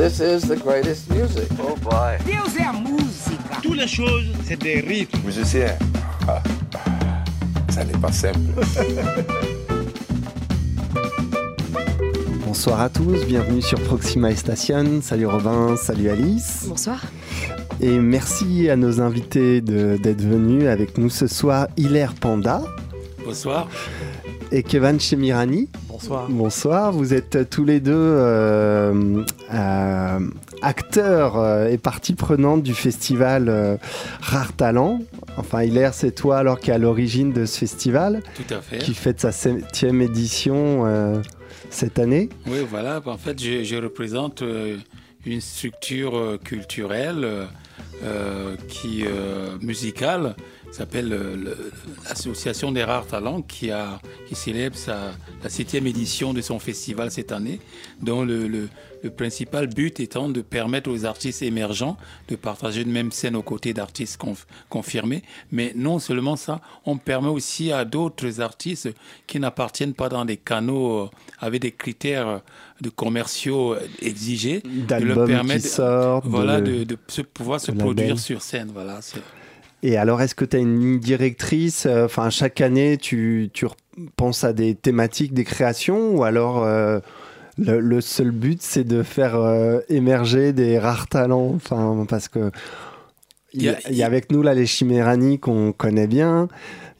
This is the greatest music. Oh boy. Deus é a música. Toutes les choses, c'est des rythmes. Musicien, ah, ça n'est pas simple. Bonsoir à tous, bienvenue sur Proxima Station. Salut Robin, salut Alice. Bonsoir. Et merci à nos invités d'être venus avec nous ce soir. Hilaire Panda Bonsoir. et Kevin Chemirani. Bonsoir. Bonsoir, vous êtes tous les deux euh, euh, acteurs euh, et partie prenante du festival euh, Rare Talent. Enfin, Hilaire, c'est toi alors qui est à l'origine de ce festival, Tout à fait. qui fête sa septième édition euh, cette année. Oui, voilà. En fait, je, je représente euh, une structure culturelle qui euh, musicale s'appelle euh, l'Association des rares talents qui a qui célèbre sa la septième édition de son festival cette année, dont le, le- le principal but étant de permettre aux artistes émergents de partager une même scène aux côtés d'artistes conf- confirmés. Mais non seulement ça, on permet aussi à d'autres artistes qui n'appartiennent pas dans des canaux euh, avec des critères de commerciaux exigés, de leur permettre voilà, de- de, pouvoir se produire sur scène. Voilà, Et alors, est-ce que tu as une ligne directrice euh, Enfin, chaque année, tu, tu penses à des thématiques, des créations Ou alors, euh, le, le seul but, c'est de faire euh, émerger des rares talents? Enfin, parce que. Il y, a, il y a avec nous là les Chimérani qu'on connaît bien.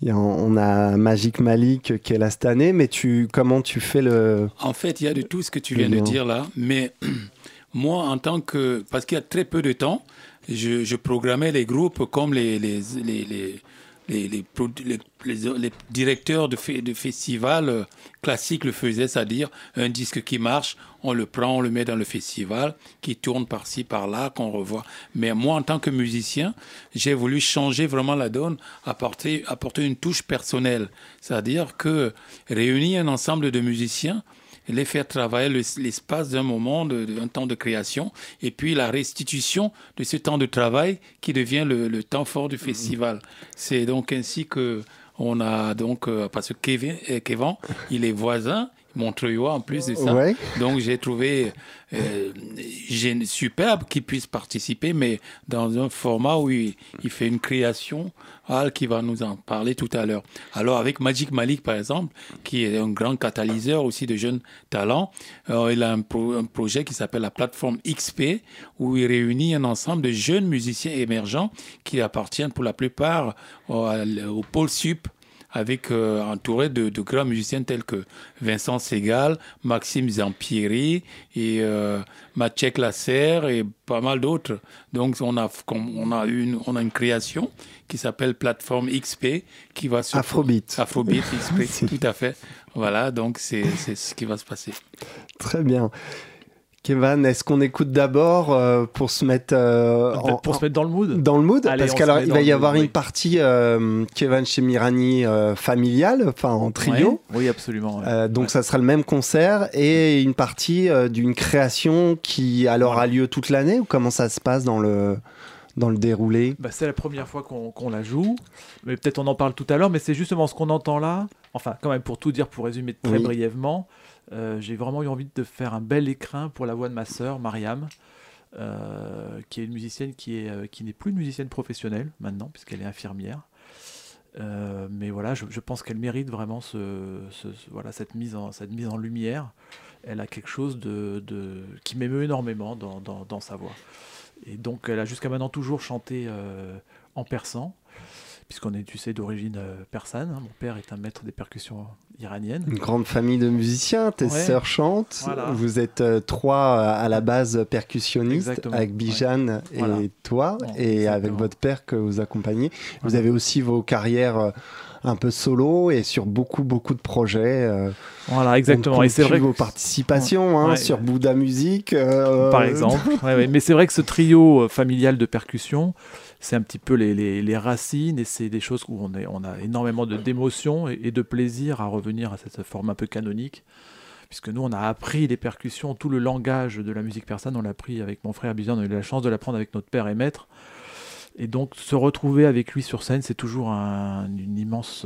Il y a- on a Magic Malik qui est là cette année, mais tu, comment tu fais le. En fait, il y a de tout ce que tu viens de dire là, mais moi, en tant que. Parce qu'il y a très peu de temps, je, programmais les groupes comme les, les, les, les, les, directeurs de, de festivals classiques le faisaient, c'est-à-dire un disque qui marche, on le prend, on le met dans le festival, qui tourne par-ci, par-là, qu'on revoit. Mais moi, en tant que musicien, j'ai voulu changer vraiment la donne, apporter, apporter une touche personnelle. C'est-à-dire que réunir un ensemble de musiciens, les faire travailler le- l'espace d'un moment, d'un temps de création, et puis la restitution de ce temps de travail qui devient le, le temps fort du festival. C'est donc ainsi que on a donc euh, parce que Kevin, euh, Kevin, il est voisin. Montreuillois en plus de ça. Ouais. Donc j'ai trouvé euh, superbe qu'il puisse participer, mais dans un format où il, il fait une création, Al qui va nous en parler tout à l'heure. Alors avec Magic Malik par exemple, qui est un grand catalyseur aussi de jeunes talents, euh, il a un, pro- un projet qui s'appelle la plateforme XP, où il réunit un ensemble de jeunes musiciens émergents qui appartiennent pour la plupart au, au pôle sup avec euh, entouré de, de grands musiciens tels que Vincent Segal, Maxime Zampieri et euh, Maciek Lasserre et pas mal d'autres. Donc on a on a une on a une création qui s'appelle plateforme XP qui va se Afrobeat. Afrobeat XP tout à fait. Voilà, donc c'est c'est ce qui va se passer. Très bien. Kevin, est-ce qu'on écoute d'abord euh, pour se mettre euh, en- pour se mettre dans le mood. dans le mood Allez, parce qu'alors il va y avoir mood, une oui. partie euh, Kevin chez Mirani familiale, enfin en trio. Ouais, Oui, absolument. ouais. Donc Ouais. ça sera le même concert et une partie d'une création qui alors a lieu toute l'année ou comment ça se passe dans le dans le déroulé? Bah, c'est la première fois qu'on la joue, mais peut-être on en parle tout à l'heure, mais c'est justement ce qu'on entend là. Enfin, quand même, pour tout dire, pour résumer très Oui. brièvement, euh, j'ai vraiment eu envie de faire un bel écrin pour la voix de ma sœur, Mariam, euh, qui est une musicienne qui est euh, qui n'est plus une musicienne professionnelle maintenant, puisqu'elle est infirmière. Mais voilà, je, pense qu'elle mérite vraiment ce, voilà, cette, mise en, cette mise en lumière. Elle a quelque chose de, de- qui m'émeut énormément dans, dans- dans sa voix. Et donc, elle a jusqu'à maintenant toujours chanté en persan, puisqu'on est, tu sais, d'origine euh, persane. hein. Mon père est un maître des percussions iraniennes. Une grande famille de musiciens, tes Ouais. sœurs chantent, Voilà. vous êtes euh, trois euh, à la base percussionnistes Exactement, avec Bijan et Voilà. toi et exactement. avec votre père que vous accompagnez. Vous avez aussi vos carrières euh, un peu solo et sur beaucoup beaucoup de projets. euh, Voilà, exactement. Et c'est vrai vos que- participations hein, Ouais. sur Bouddha Musique. euh, par exemple. Ouais, ouais. Mais c'est vrai que ce trio familial de percussion, c'est un petit peu les, racines et c'est des choses où on, est, on a énormément d'émotions et, et de plaisir à revenir à cette forme un peu canonique. Puisque nous, on a appris les percussions, tout le langage de la musique persane, on l'a appris avec mon frère Bizan, on a eu la chance de l'apprendre avec notre père et maître. Et donc, se retrouver avec lui sur scène, c'est toujours un, immense,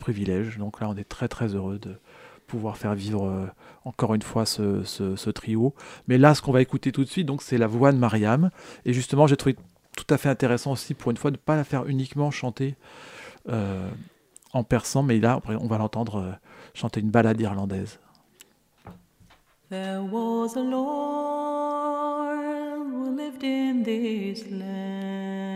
privilège. Donc là, on est très très heureux de pouvoir faire vivre euh, encore une fois ce trio. Mais là, ce qu'on va écouter tout de suite, donc c'est la voix de Mariam. Et justement, j'ai trouvé tout à fait intéressant aussi pour une fois de ne pas la faire uniquement chanter euh, en persan, mais là, on va l'entendre euh, chanter une balade irlandaise. There was a Lord who lived in this land.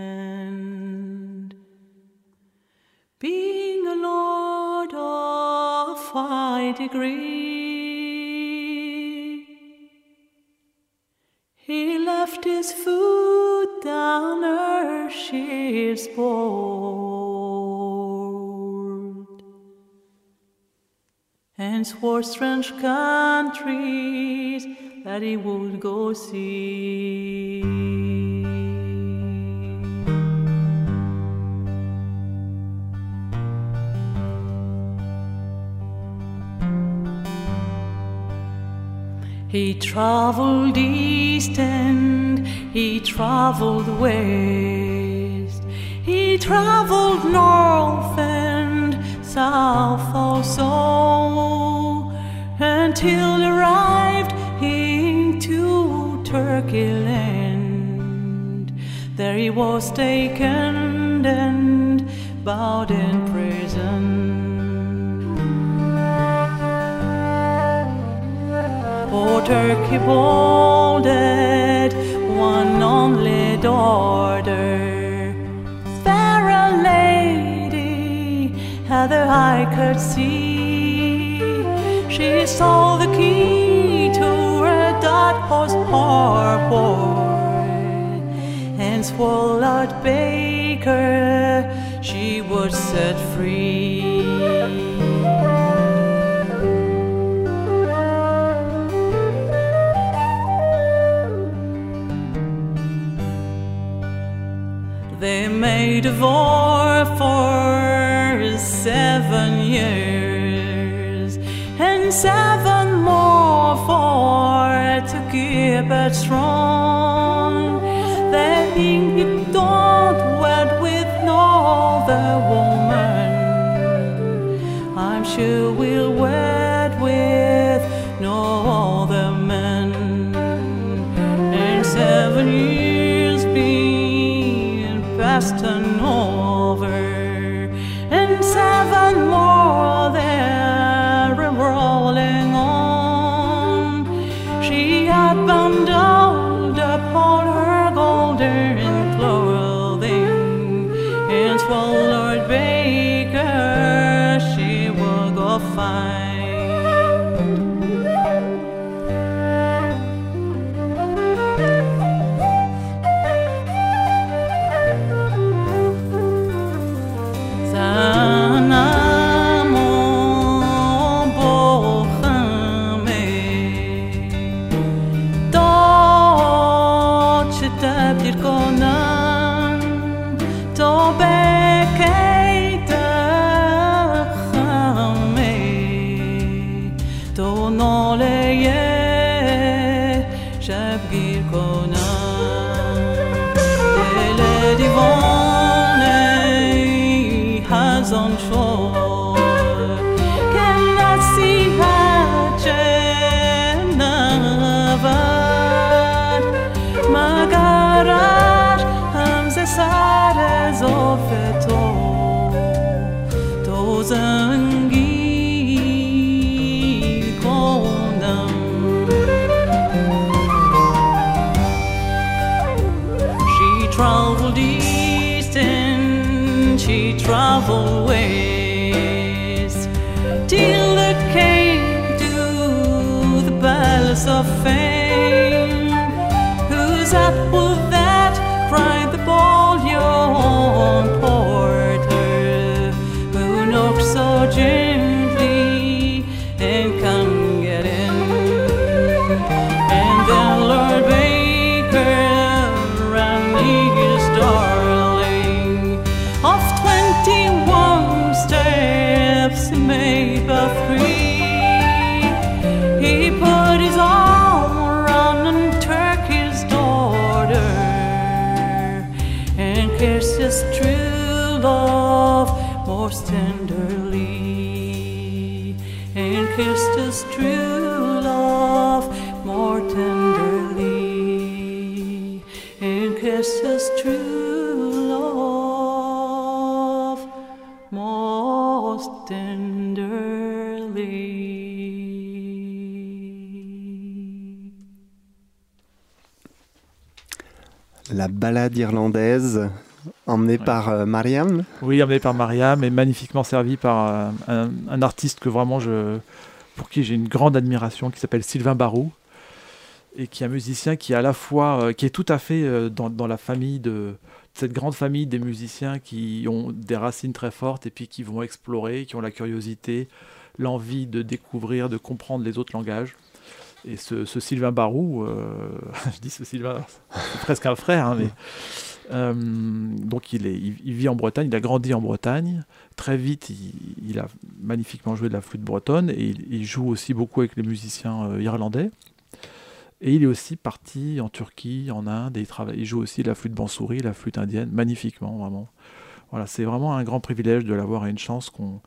Being a Lord of high he left his foot down her she's board and swore strange countries that he would go see. He traveled east and he traveled west. He traveled north and south also until he arrived into Turkey land. There he was taken and bound in prison. O Turkey bolded one only daughter, fair lady, Heather I could see. She saw the key to her daughter's harbor, and swallowed Baker she would set free. They made a war for seven years and seven more for to keep it strong. They think don't wed with no other woman. I'm sure we'll wed the fame. Balade irlandaise, emmenée Ouais. par euh, Mariam. Oui, emmené par Mariam et magnifiquement servi par euh, un, un artiste que vraiment je, pour qui j'ai une grande admiration, qui s'appelle Sylvain Barou, et qui est un musicien qui est à la fois, euh, qui est tout à fait euh, dans, dans la famille de cette grande famille des musiciens qui ont des racines très fortes et puis qui vont explorer, qui ont la curiosité, l'envie de découvrir, de comprendre les autres langages. Et ce, Sylvain Barou, euh, je dis ce Sylvain, c'est presque un frère, hein, mais euh, donc il, vit en Bretagne, il a grandi en Bretagne. Très vite, il, a magnifiquement joué de la flûte bretonne et il, joue aussi beaucoup avec les musiciens euh, irlandais. Et il est aussi parti en Turquie, en Inde, et il, joue aussi de la flûte bansourie, la flûte indienne, magnifiquement, vraiment. Voilà, c'est vraiment un grand privilège de l'avoir et une chance qu'on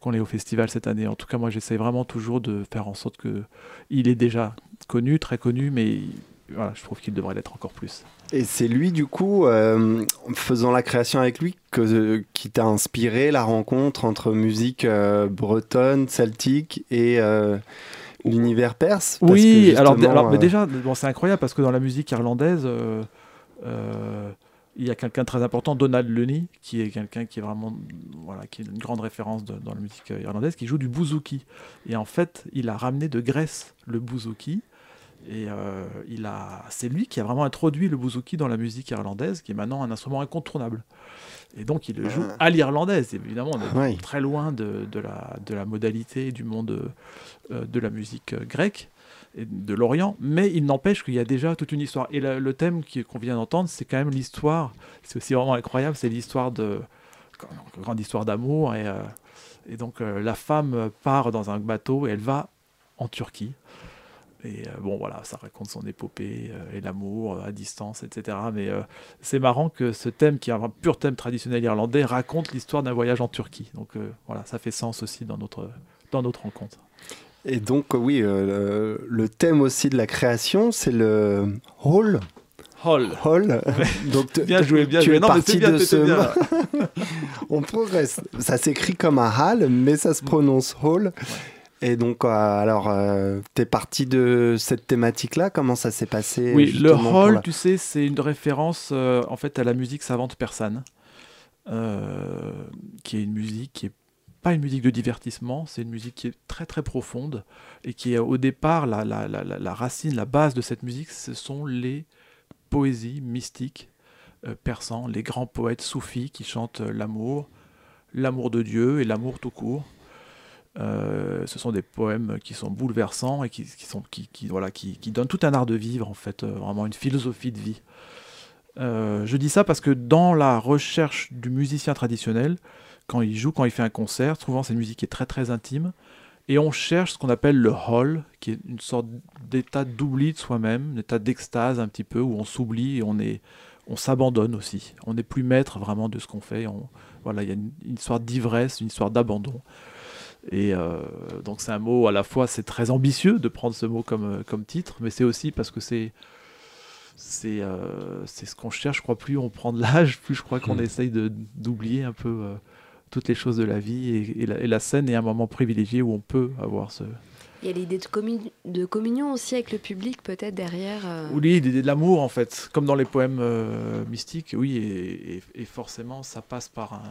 qu'on ait au festival cette année. En tout cas, moi, j'essaie vraiment toujours de faire en sorte que il est déjà connu, très connu, mais voilà, je trouve qu'il devrait l'être encore plus. Et c'est lui, du coup, euh, faisant la création avec lui, que, qui t'a inspiré la rencontre entre musique euh, bretonne, celtique et euh, l'univers perse? Parce Oui, que alors, justement, alors mais euh, déjà, bon, c'est incroyable parce que dans la musique irlandaise, il y a quelqu'un de très important, Donald Lenny, qui est quelqu'un qui est vraiment, voilà, qui est une grande référence de- dans la musique irlandaise, qui joue du bouzouki. Et en fait, il a ramené de Grèce le bouzouki. Et euh, il a, c'est lui qui a vraiment introduit le bouzouki dans la musique irlandaise, qui est maintenant un instrument incontournable. Et donc, il le joue à l'irlandaise. Évidemment, on est Oui. très loin de, de la, de la modalité du monde euh, de la musique euh, grecque de l'Orient, mais il n'empêche qu'il y a déjà toute une histoire. Et le, thème qu'on vient d'entendre, c'est quand même l'histoire, c'est aussi vraiment incroyable, c'est l'histoire de, grande histoire d'amour, et, euh, donc euh, la femme part dans un bateau et elle va en Turquie. Et euh, bon, voilà, ça raconte son épopée et l'amour à distance, etc. Mais c'est marrant que ce thème, qui est un pur thème traditionnel irlandais, raconte l'histoire d'un voyage en Turquie. Donc voilà, ça fait sens aussi dans notre, dans notre rencontre. Et donc, oui, euh, le, thème aussi de la création, c'est le hall. Hall. Hall. donc, te- Bien joué, bien tu joué. es Non, parti bien, de ce bien. On progresse. Ça s'écrit comme un hall, mais ça se prononce hall. Et donc, euh, alors, euh, t'es parti de cette thématique-là? Comment ça s'est passé Oui, le hall, la- tu sais, c'est une référence euh, en fait à la musique savante persane, qui est une musique qui est pas une musique de divertissement, c'est une musique qui est très très profonde et qui est au départ la, la, la, la- racine, la base de cette musique, ce sont les poésies mystiques euh, persans, les grands poètes soufis qui chantent euh, l'amour, l'amour de Dieu et l'amour tout court. Euh, ce sont des poèmes qui sont bouleversants et qui, sont, qui, voilà, qui, donnent tout un art de vivre, en fait, vraiment une philosophie de vie. Je dis ça parce que dans la recherche du musicien traditionnel, quand il joue, quand il fait un concert, souvent c'est une musique qui est très très intime, et on cherche ce qu'on appelle le hall, qui est une sorte d'état d'oubli de soi-même, un état d'extase un petit peu, où on s'oublie et on est, on s'abandonne aussi. On n'est plus maître vraiment de ce qu'on fait. On, voilà, il y a une, une histoire d'ivresse, une histoire d'abandon. Et euh, donc c'est un mot à la fois, c'est très ambitieux de prendre ce mot comme, euh, comme titre, mais c'est aussi parce que c'est c'est euh, c'est ce qu'on cherche. Je crois plus on prend de l'âge, plus je crois qu'on Mm. essaye de d'oublier un peu euh, toutes les choses de la vie. Et, et la, et la scène est un moment privilégié où on peut avoir ce Il y a l'idée de, commu- de communion aussi avec le public, peut-être derrière. euh, oui l'idée de l'amour en fait, comme dans les poèmes euh, mystiques. Oui, et, forcément ça passe par un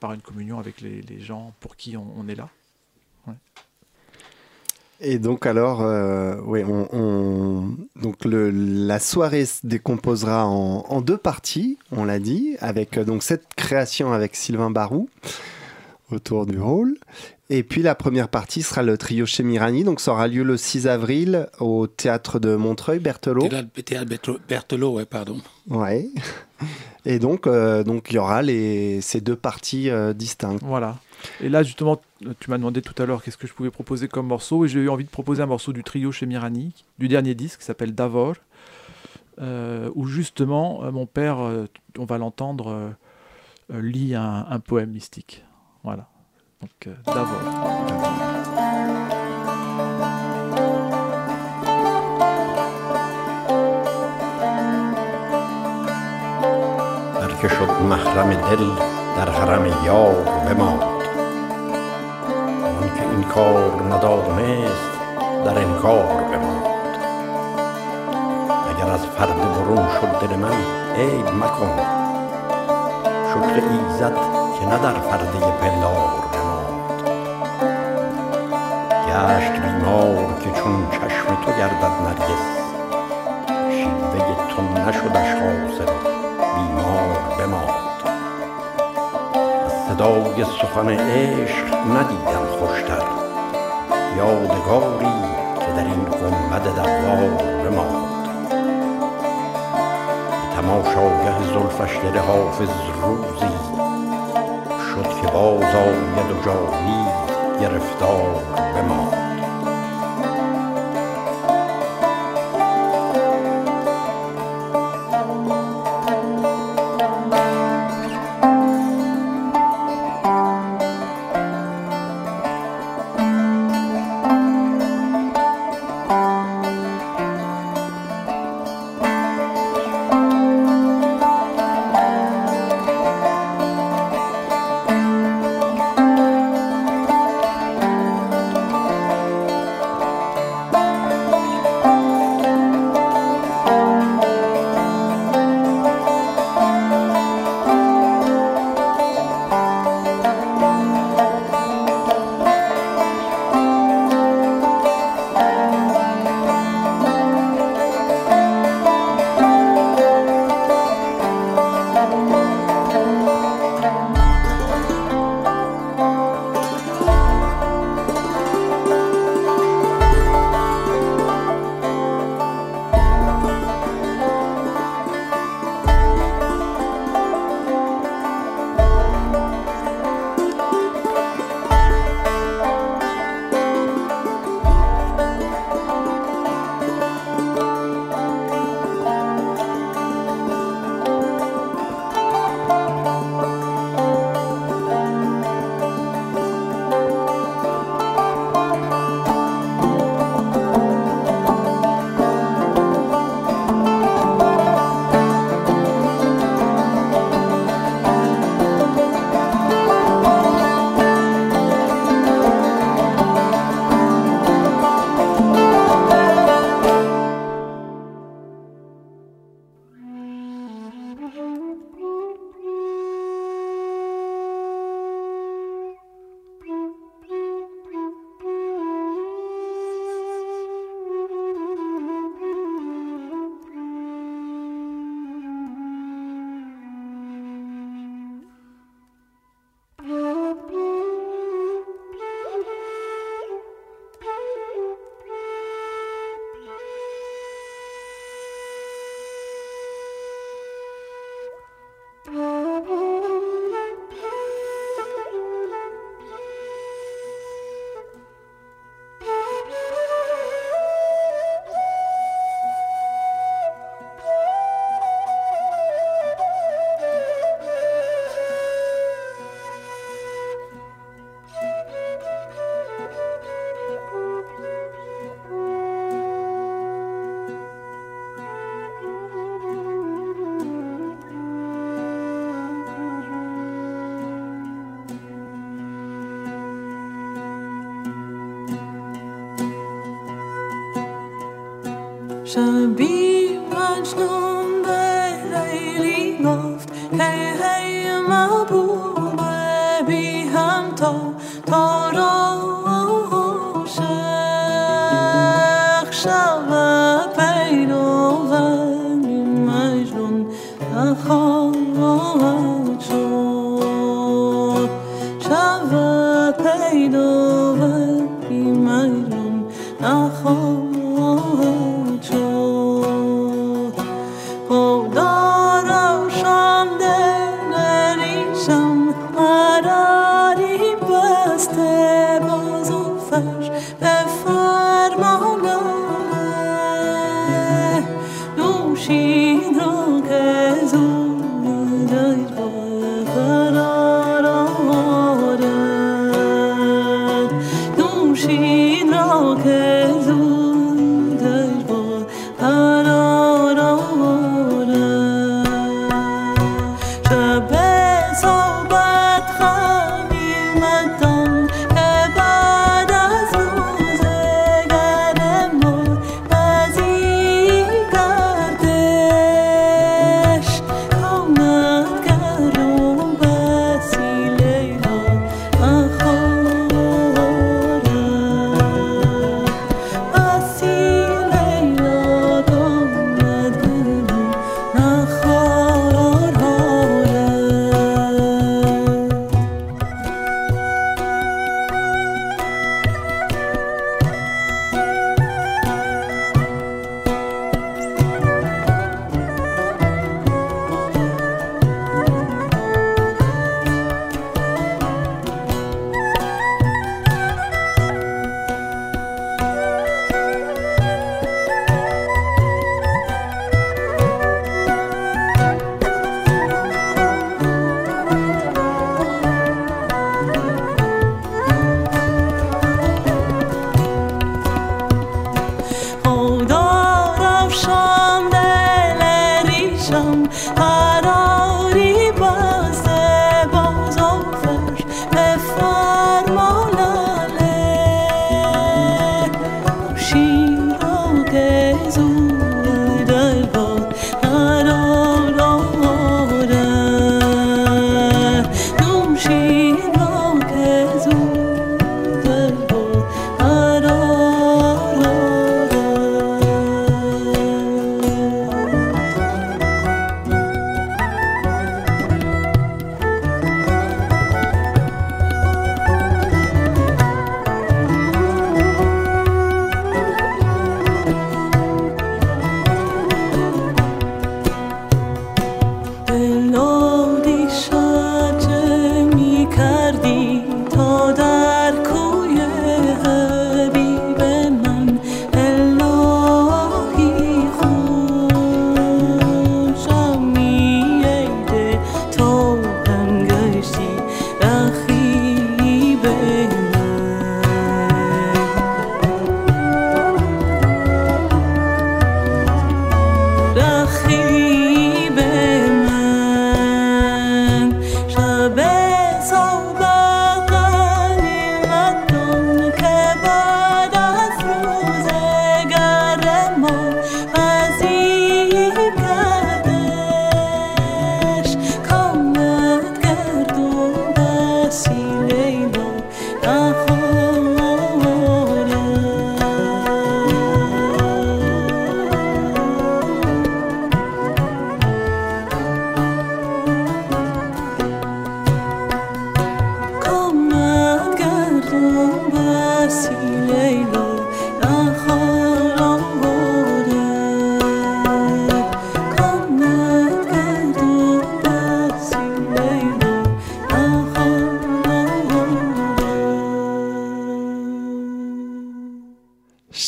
par une communion avec les, les gens pour qui on, on est là. Et donc alors, euh, oui, on, on- donc le, la soirée se décomposera en, en deux parties, on l'a dit, avec euh, donc cette création avec Sylvain Barou autour du hall. Et puis la première partie sera le trio chez Mirani, donc ça aura lieu le 6 avril au théâtre de Montreuil, Berthelot. Théâtre Théâtre Berthelot- ouais, pardon. Ouais. Et donc, euh, donc il y aura les, ces deux parties euh, distinctes. Voilà. Et là, justement, tu m'as demandé tout à l'heure qu'est-ce que je pouvais proposer comme morceau, et j'ai eu envie de proposer un morceau du trio chez Mirani, du dernier disque, qui s'appelle Davor, euh, où justement, euh, mon père, euh, on va l'entendre, lit un, poème mystique. Voilà. Donc, Davor. این کار ندانست در انکار بماند اگر از پرده برون شد دل من عیب مکن شکر ایزد که نه در پرده پندار بماند گشت بیمار که چون چشم تو گردد نرگس شیوه تو نشدش حاصل بیمار بماند از صدای سخن عشق ندیدم یادگاری که در این گنبد دوار بماند. به تماشاگه زلفش دل حافظ روزی شد که باز آید و جاوید گرفتار.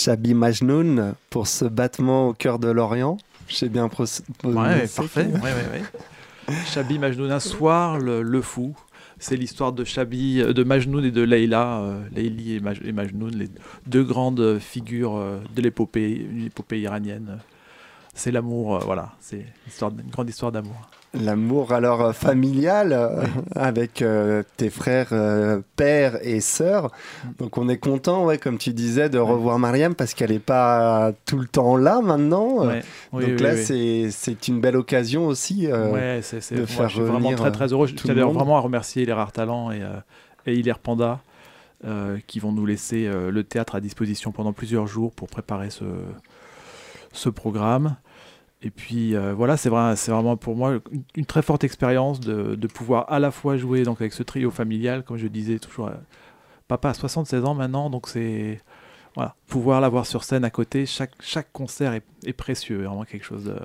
Shabi Majnoun pour ce battement au cœur de l'Orient. J'ai bien Ouais, parfait. Chabi Majnoun, un soir, le, fou. C'est l'histoire de Chabi, de Majnoun et de Leïla, euh, Leïli et, Maj- et Majnoun, les deux grandes figures euh, de l'épopée, une épopée iranienne. C'est l'amour, euh, voilà, c'est une grande histoire d'amour. L'amour alors euh, familial euh, avec euh, tes frères, euh, pères et sœurs. Donc on est content, ouais, comme tu disais, de revoir Mariam parce qu'elle n'est pas tout le temps là maintenant. Ouais. Oui, Donc oui, là, oui. c'est une belle occasion aussi. ouais, c'est, c'est- de moi, faire je suis vraiment très très heureux. Je tiens vraiment à remercier les Rares Talents et, et Hilaire Panda qui vont nous laisser le théâtre à disposition pendant plusieurs jours pour préparer ce, ce programme. Et puis euh, voilà, c'est vrai, c'est vraiment pour moi une, une très forte expérience de, de pouvoir à la fois jouer donc avec ce trio familial, comme je disais toujours, euh, papa a 76 ans maintenant, donc c'est voilà, pouvoir l'avoir sur scène à côté, chaque, chaque concert est, est précieux, vraiment quelque chose de,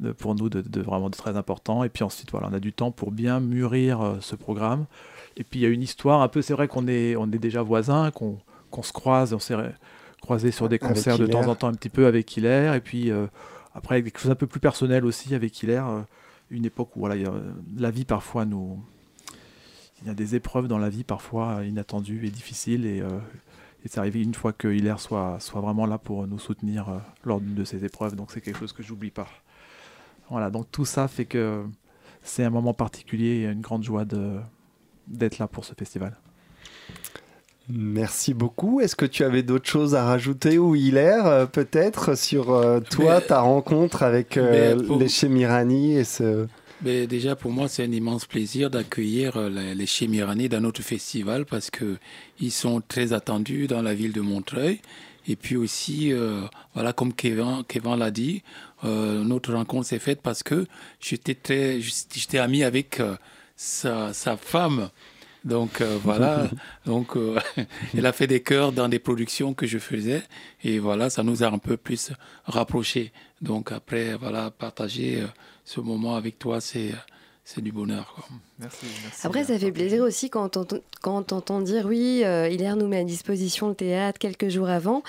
de- pour nous de, de vraiment de très important. Et puis ensuite, voilà, on a du temps pour bien mûrir euh, ce programme. Et puis il y a une histoire un peu, c'est vrai qu'on est, on est déjà voisins, qu'on se croise, on s'est croisé sur des concerts de temps en temps un petit peu avec Hilaire. Et puis après, avec des choses un peu plus personnelles aussi avec Hilaire. euh, une époque où voilà, euh, la vie parfois nous. Il y a des épreuves dans la vie parfois inattendues et difficiles. Et, euh, et c'est arrivé une fois que Hilaire soit, soit vraiment là pour nous soutenir euh, lors d'une de ces épreuves. Donc c'est quelque chose que j'oublie pas. Voilà, donc tout ça fait que c'est un moment particulier et une grande joie d'être là pour ce festival. Merci beaucoup. Est-ce que tu avais d'autres choses à rajouter ou Hilaire, euh, peut-être, sur euh, toi, Mais- ta rencontre avec euh, pour- les Chemirani et ce... Mais déjà, pour moi, c'est un immense plaisir d'accueillir les, les Chemirani dans notre festival parce que ils sont très attendus dans la ville de Montreuil. Et puis aussi, euh, voilà, comme Kevin, Kevin l'a dit, notre rencontre s'est faite parce que j'étais très, j'étais ami avec sa, sa femme. Donc euh, voilà, donc euh, elle a fait des chœurs dans des productions que je faisais et voilà, ça nous a un peu plus rapprochés. Donc après, voilà, partager euh, ce moment avec toi, c'est c'est du bonheur. Quoi. Merci, merci. Après, ça fait plaisir aussi quand on, quand on entend dire oui, euh, Hilaire nous met à disposition le théâtre quelques jours avant.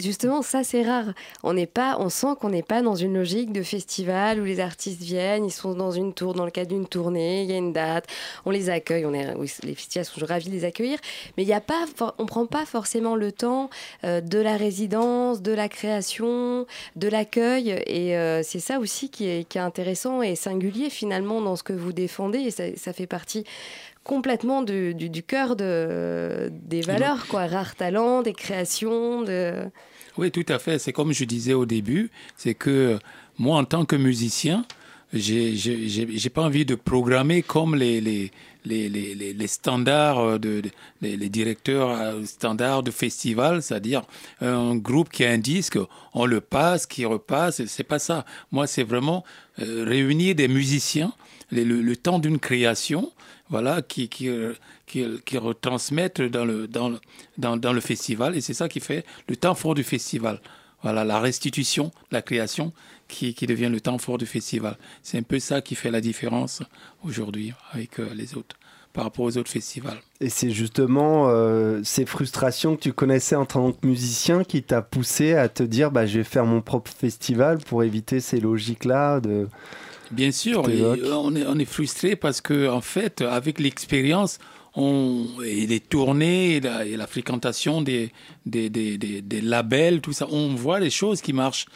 Justement, ça c'est rare. On n'est pas, on sent qu'on n'est pas dans une logique de festival où les artistes viennent, ils sont dans une tour, dans le cadre d'une tournée, il y a une date, on les accueille, on est, oui, les festivals sont ravis de les accueillir, mais il y a pas, on prend pas forcément le temps euh, de la résidence, de la création, de l'accueil, et euh, c'est ça aussi qui est, qui est intéressant et singulier finalement dans ce que vous défendez, et ça, ça fait partie complètement du, du, du cœur de, des valeurs, quoi. Rare talent, des créations. De... Oui, tout à fait. C'est comme je disais au début, c'est que moi, en tant que musicien, j'ai pas envie de programmer comme les, les, les, les, les standards de, de les, les, directeurs standards de festival, c'est-à-dire un groupe qui a un disque, on le passe, qui repasse, c'est pas ça. Moi, c'est vraiment euh, réunir des musiciens, le, le temps d'une création, voilà, qui, qui, qui, qui, retransmettent dans le, dans, dans, dans le festival. Et c'est ça qui fait le temps fort du festival. Voilà, la restitution, la création qui, qui devient le temps fort du festival. C'est un peu ça qui fait la différence aujourd'hui avec euh, les autres par rapport aux autres festivals. Et c'est justement euh, ces frustrations que tu connaissais en tant que musicien qui t'a poussé à te dire bah, je vais faire mon propre festival pour éviter ces logiques-là de... Bien sûr, on est, on est frustré parce que en fait, avec l'expérience, on, et les tournées et la, et la fréquentation des, des, des, des, des labels, tout ça, on voit les choses qui marchent.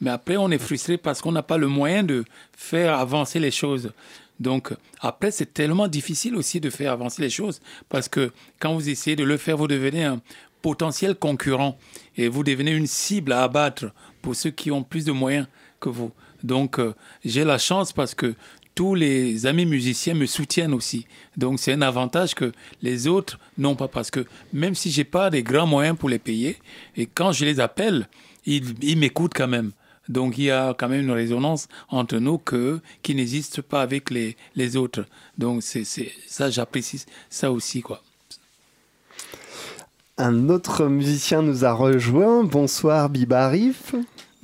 Mais après, on est frustré parce qu'on n'a pas le moyen de faire avancer les choses. Donc, après, c'est tellement difficile aussi de faire avancer les choses parce que quand vous essayez de le faire, vous devenez un potentiel concurrent et vous devenez une cible à abattre pour ceux qui ont plus de moyens que vous. Donc, euh, j'ai la chance parce que tous les amis musiciens me soutiennent aussi. Donc, c'est un avantage que les autres n'ont pas parce que même si j'ai pas des grands moyens pour les payer, et quand je les appelle, ils, m'écoutent quand même. Donc, il y a quand même une résonance entre nous que, qui n'existe pas avec les, les autres. Donc, c'est ça, j'apprécie ça aussi, quoi. Un autre musicien nous a rejoint. Bonsoir, Bibarif.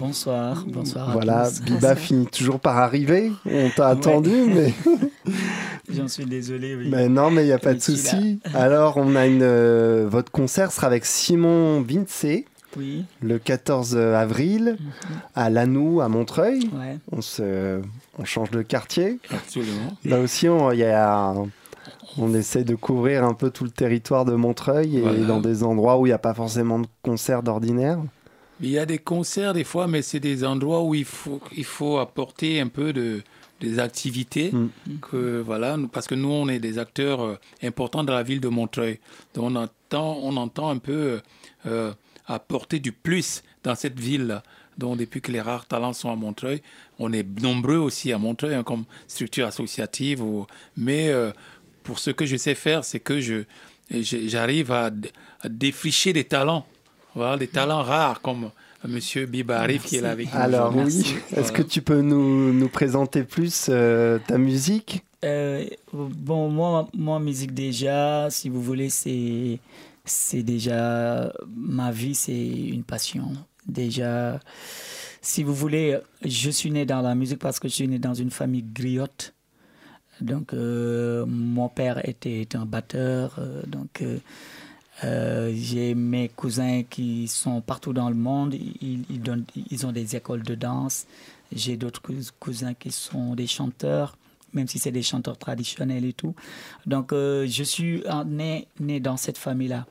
Bonsoir, bonsoir. Voilà, Biba finit toujours par arriver. On t'a ouais. attendu, mais. J'en suis désolé. Oui. Mais non, mais il n'y a pas de souci. Alors, on a une. Euh, votre concert sera avec Simon Vincé. Oui. Le 14 avril, mm -hmm. à Lannou, à Montreuil. Ouais. On, se, on change de quartier. Absolument. Là aussi, il y a. On essaie de couvrir un peu tout le territoire de Montreuil et voilà. dans des endroits où il n'y a pas forcément de concerts d'ordinaire. Il y a des concerts des fois, mais c'est des endroits où il faut, il faut apporter un peu de, des activités. Mm. Que, voilà, parce que nous, on est des acteurs euh, importants dans la ville de Montreuil. Donc on entend, on entend un peu euh, apporter du plus dans cette ville-là. Donc depuis que les rares talents sont à Montreuil, on est nombreux aussi à Montreuil hein, comme structure associative. Ou, mais euh, pour ce que je sais faire, c'est que je, j'arrive à, à défricher des talents voilà, des talents rares comme Monsieur Bibarif qui est là avec nous. Alors oui, est-ce que tu peux nous, nous présenter plus euh, ta musique? Euh, Bon, moi, moi, musique déjà, si vous voulez, c'est c'est déjà ma vie, c'est une passion. Déjà, si vous voulez, je suis né dans la musique parce que je suis né dans une famille griotte. Donc, euh, mon père était, était un batteur, donc euh, j'ai mes cousins qui sont partout dans le monde. Ils, ils, donnent, ils ont des écoles de danse. J'ai d'autres cousins qui sont des chanteurs, même si c'est des chanteurs traditionnels et tout. Donc, euh, je suis né, né dans cette famille-là.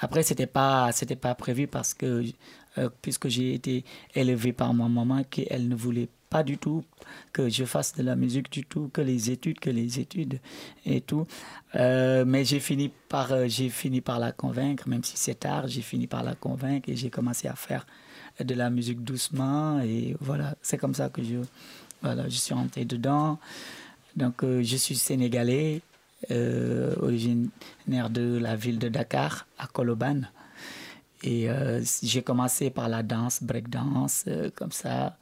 Après, c'était pas, pas prévu parce que, euh, puisque j'ai été élevé par ma maman, qu'elle ne voulait pas du tout que je fasse de la musique du tout, que les études, que les études et tout. Euh, mais j'ai fini par, euh, fini par la convaincre, même si c'est tard, j'ai fini par la convaincre et j'ai commencé à faire de la musique doucement et voilà, c'est comme ça que je, voilà, je suis rentré dedans. Donc euh, je suis sénégalais, originaire de la ville de Dakar, à Koloban. Et j'ai commencé par la danse, breakdance, comme ça.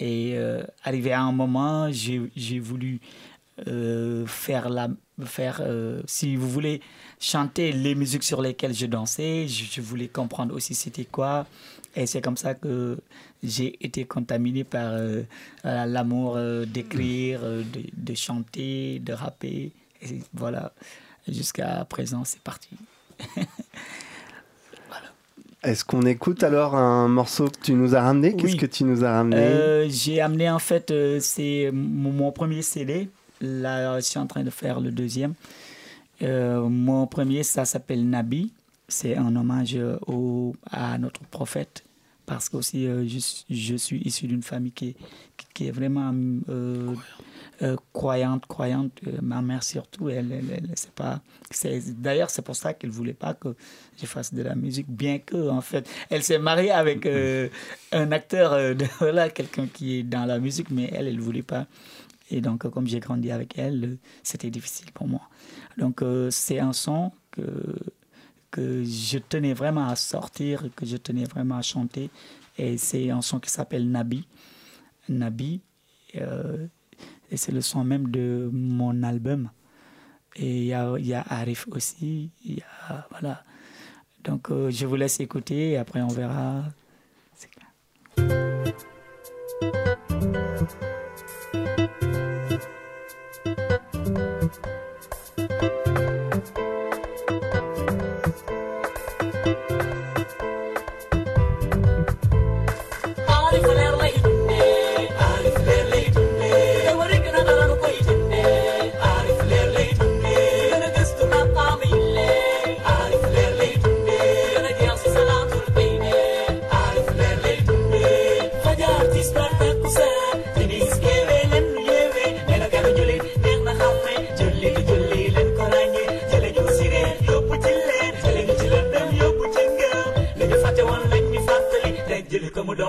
Et euh, arrivé à un moment, j'ai voulu euh, faire la, faire, euh, si vous voulez chanter les musiques sur lesquelles je dansais, je, voulais comprendre aussi c'était quoi. Et c'est comme ça que j'ai été contaminé par l'amour d'écrire, de, de chanter, de rapper. Et voilà, jusqu'à présent, c'est parti. Est-ce qu'on écoute alors un morceau que tu nous as ramené? Qu'est-ce Oui. que tu nous as ramené? Euh, j'ai amené en fait, euh, c'est mon, mon premier CD. Là, je suis en train de faire le deuxième. Euh, mon premier, ça s'appelle Nabi. C'est un hommage au, à notre prophète. Parce que aussi, euh, je, suis- je suis issu d'une famille qui est, qui est vraiment euh, euh, croyante, croyante. Ma mère surtout, elle, elle, elle- c'est pas. D'ailleurs, c'est pour ça qu'elle voulait pas que je fasse de la musique, bien que en fait, elle s'est mariée avec un acteur, de- voilà, quelqu'un qui est dans la musique, mais elle, elle voulait pas. Et donc, comme j'ai grandi avec elle, c'était difficile pour moi. Donc, c'est un son que que je tenais vraiment à sortir, que je tenais vraiment à chanter. Et c'est un son qui s'appelle Nabi. Nabi. euh, et c'est le son même de mon album. Et il y a, y a Arif aussi. Y a, voilà. Donc euh, je vous laisse écouter et après on verra. C'est clair.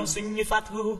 sing phát hưu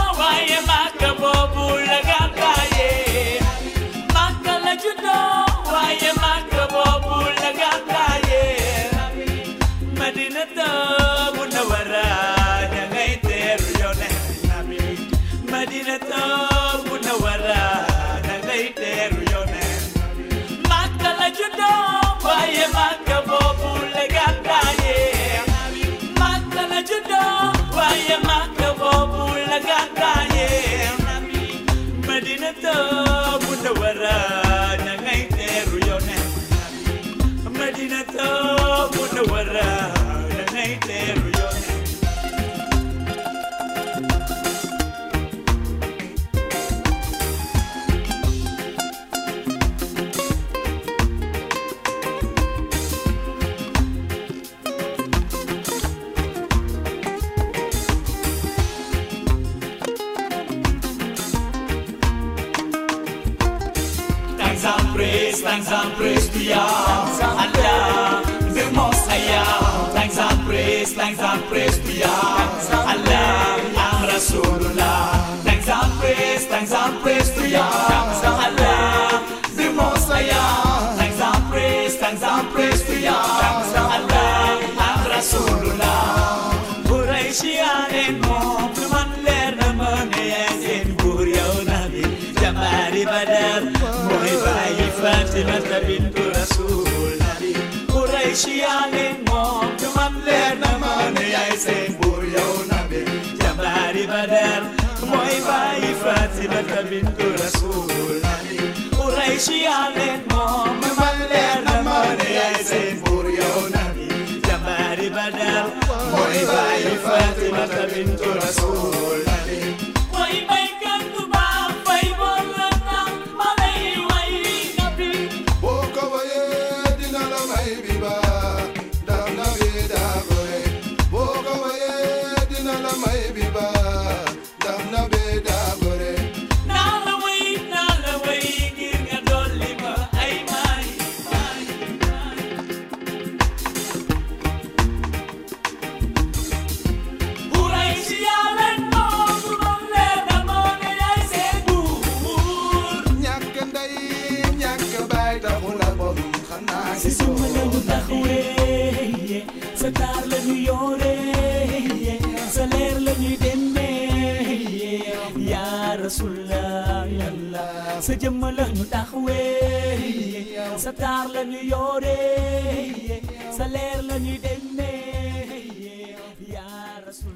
Why am I? munawara Hallelujah, Hallelujah. Thanks and praise, thanks and praise to Yah. Fatima Tabintu Rasul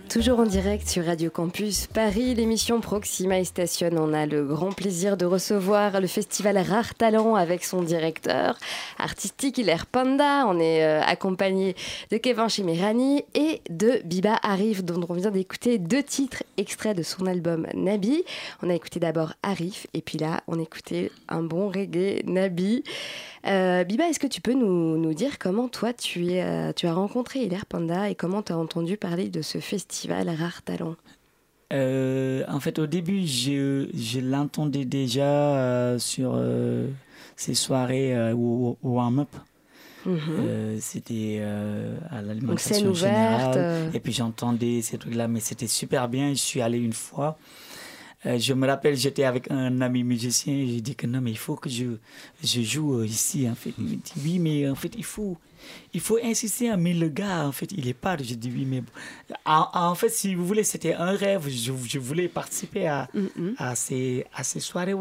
Toujours en direct sur Radio Campus Paris, l'émission Proxima et Station. On a le grand plaisir de recevoir le festival Rare Talent avec son directeur artistique Hilaire Panda. On est euh, accompagné de Kevin Chimirani et de Biba Arif, dont on vient d'écouter deux titres extraits de son album Nabi. On a écouté d'abord Arif et puis là, on écoutait un bon reggae Nabi. Euh, Biba, est-ce que tu peux nous, nous dire comment toi tu, es, euh, tu as rencontré Hilaire Panda et comment tu as entendu parler de ce festival Rare Talent? Euh, en fait, au début, je, je l'entendais déjà euh, sur euh, ces soirées au, au warm-up. Mhm. C'était à l'alimentation ouverte. générale. euh, Et puis j'entendais ces trucs-là, mais c'était super bien. Je suis allé une fois. Euh, je me rappelle, j'étais avec un ami musicien. J'ai dit que non, mais il faut que je, je joue ici. En fait, il me dit oui, mais en fait, il faut, il faut insister. Mais le gars, en fait, il est pas. Je dis oui, mais bon. en, en fait, si vous voulez, c'était un rêve. Je, je voulais participer à, à ces, à ces soirées.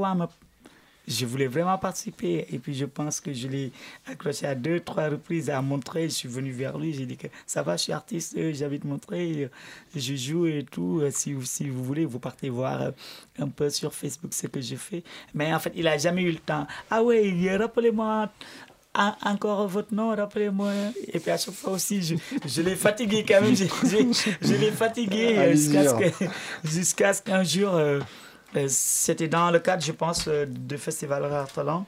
Je voulais vraiment participer. Et puis, je pense que je l'ai accroché à deux, trois reprises à Montreuil. Je suis venu vers lui. J'ai dit que ça va, je suis artiste, euh, j'habite Montreuil, euh, je joue et tout. Euh, Si, vous- si vous voulez, vous partez voir un peu sur Facebook ce que je fais. Mais en fait, il n'a jamais eu le temps. Ah ouais, il- rappelez-moi en- encore votre nom, rappelez-moi. Et puis à chaque fois aussi, je, je l'ai fatigué quand même. Je, je- je l'ai fatigué jusqu'à ce qu'un jour, euh, c'était dans le cadre, je pense, euh, de Festival Rare Talent.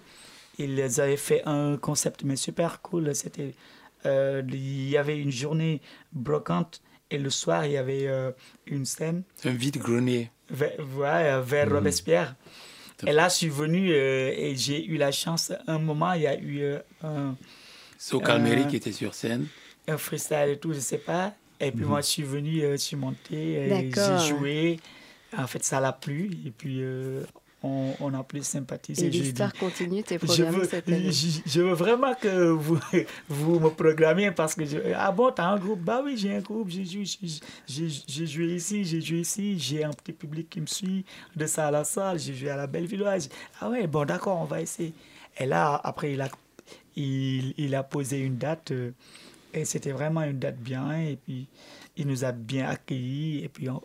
Ils avaient fait un concept, mais super cool. C'était, euh, il y avait une journée brocante et le soir, il y avait euh, une scène C'est un vide-grenier. vers, ouais, euh, vers Robespierre. Et là, je suis venu euh, et j'ai eu la chance. Un moment, il y a eu euh, un, Calméry Euh, qui était sur scène. un freestyle et tout, je sais pas. Et puis moi, je suis venu, euh, je suis monté, j'ai joué. En fait, ça l'a plu. Et puis, euh, on, on a plus sympathisé. Et l'histoire continue, t'es veux, cette année. je, je veux vraiment que vous, vous me programmiez parce que je, ah bon t'as un groupe? Bah oui j'ai un groupe j'ai joué ici j'ai joué ici j'ai un petit public qui me suit de salle à salle j'ai joué à la Bellevilloise ah ouais bon d'accord on va essayer et là après il a il, il a posé une date euh, et c'était vraiment une date bien et puis il nous a bien accueillis et puis on-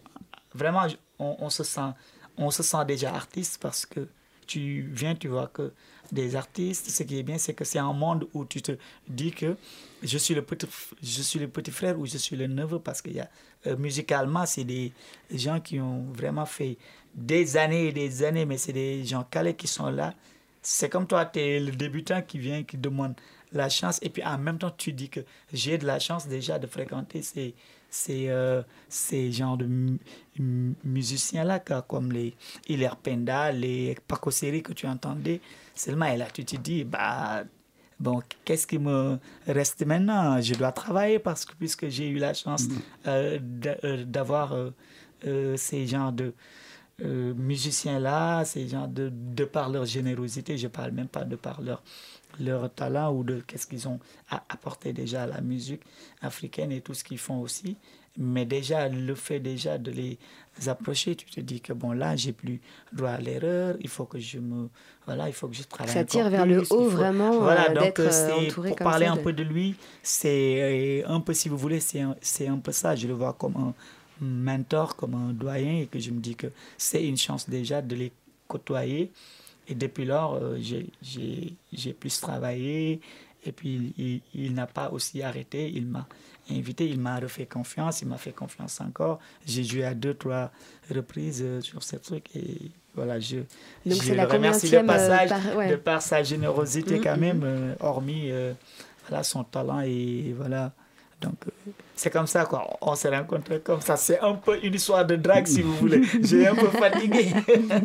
vraiment on, se sent on se sent déjà artiste parce que tu viens, tu vois que des artistes, ce qui est bien, c'est que c'est un monde où tu te dis que je suis le petit, je suis le petit frère ou je suis le neveu parce qu'il y a euh, musicalement, c'est des gens qui ont vraiment fait des années et des années, mais c'est des gens calés qui sont là. C'est comme toi, tu es le débutant qui vient, qui demande la chance, et puis en même temps, tu dis que j'ai de la chance déjà de fréquenter ces, ces, euh, ces genres de mu- mu- musiciens-là, comme les Hilaire Penda, les Paco Seri que tu entendais. Seulement, et là, tu te dis, bah, bon, qu'est-ce qui me reste maintenant? Je dois travailler parce que puisque j'ai eu la chance euh, d'a- euh, d'avoir euh, euh, ces genres de euh, musiciens-là, ces gens de, de par leur générosité, je parle même pas de par leur, leur talent ou de qu'est-ce qu'ils ont a- apporté déjà à la musique africaine et tout ce qu'ils font aussi. Mais déjà, le fait déjà de les approcher, tu te dis que bon, là, j'ai plus droit à l'erreur, il faut que je me. Voilà, il faut que je travaille. Ça tire vers le plus, haut, faut- vraiment, Voilà, euh, donc euh, pour parler un de- peu de lui, c'est euh, un peu, si vous voulez, c'est un, c'est un peu ça. Je le vois comme un mentor, comme un doyen, et que je me dis que c'est une chance déjà de les côtoyer. Et depuis lors, euh, j'ai- plus travaillé. Et puis, il, il n'a pas aussi arrêté. Il m'a invité, il m'a refait confiance, il m'a fait confiance encore. J'ai joué à deux, trois reprises euh, sur ce truc. Et voilà, je, Donc je le remercie de euh, passage, par- ouais. de par sa générosité Mm, quand mm. même, euh, hormis voilà, son talent. Et voilà. Donc, c'est comme ça, quoi. On s'est rencontrés comme ça. C'est un peu une histoire de drague, si vous voulez. J'ai un peu fatigué.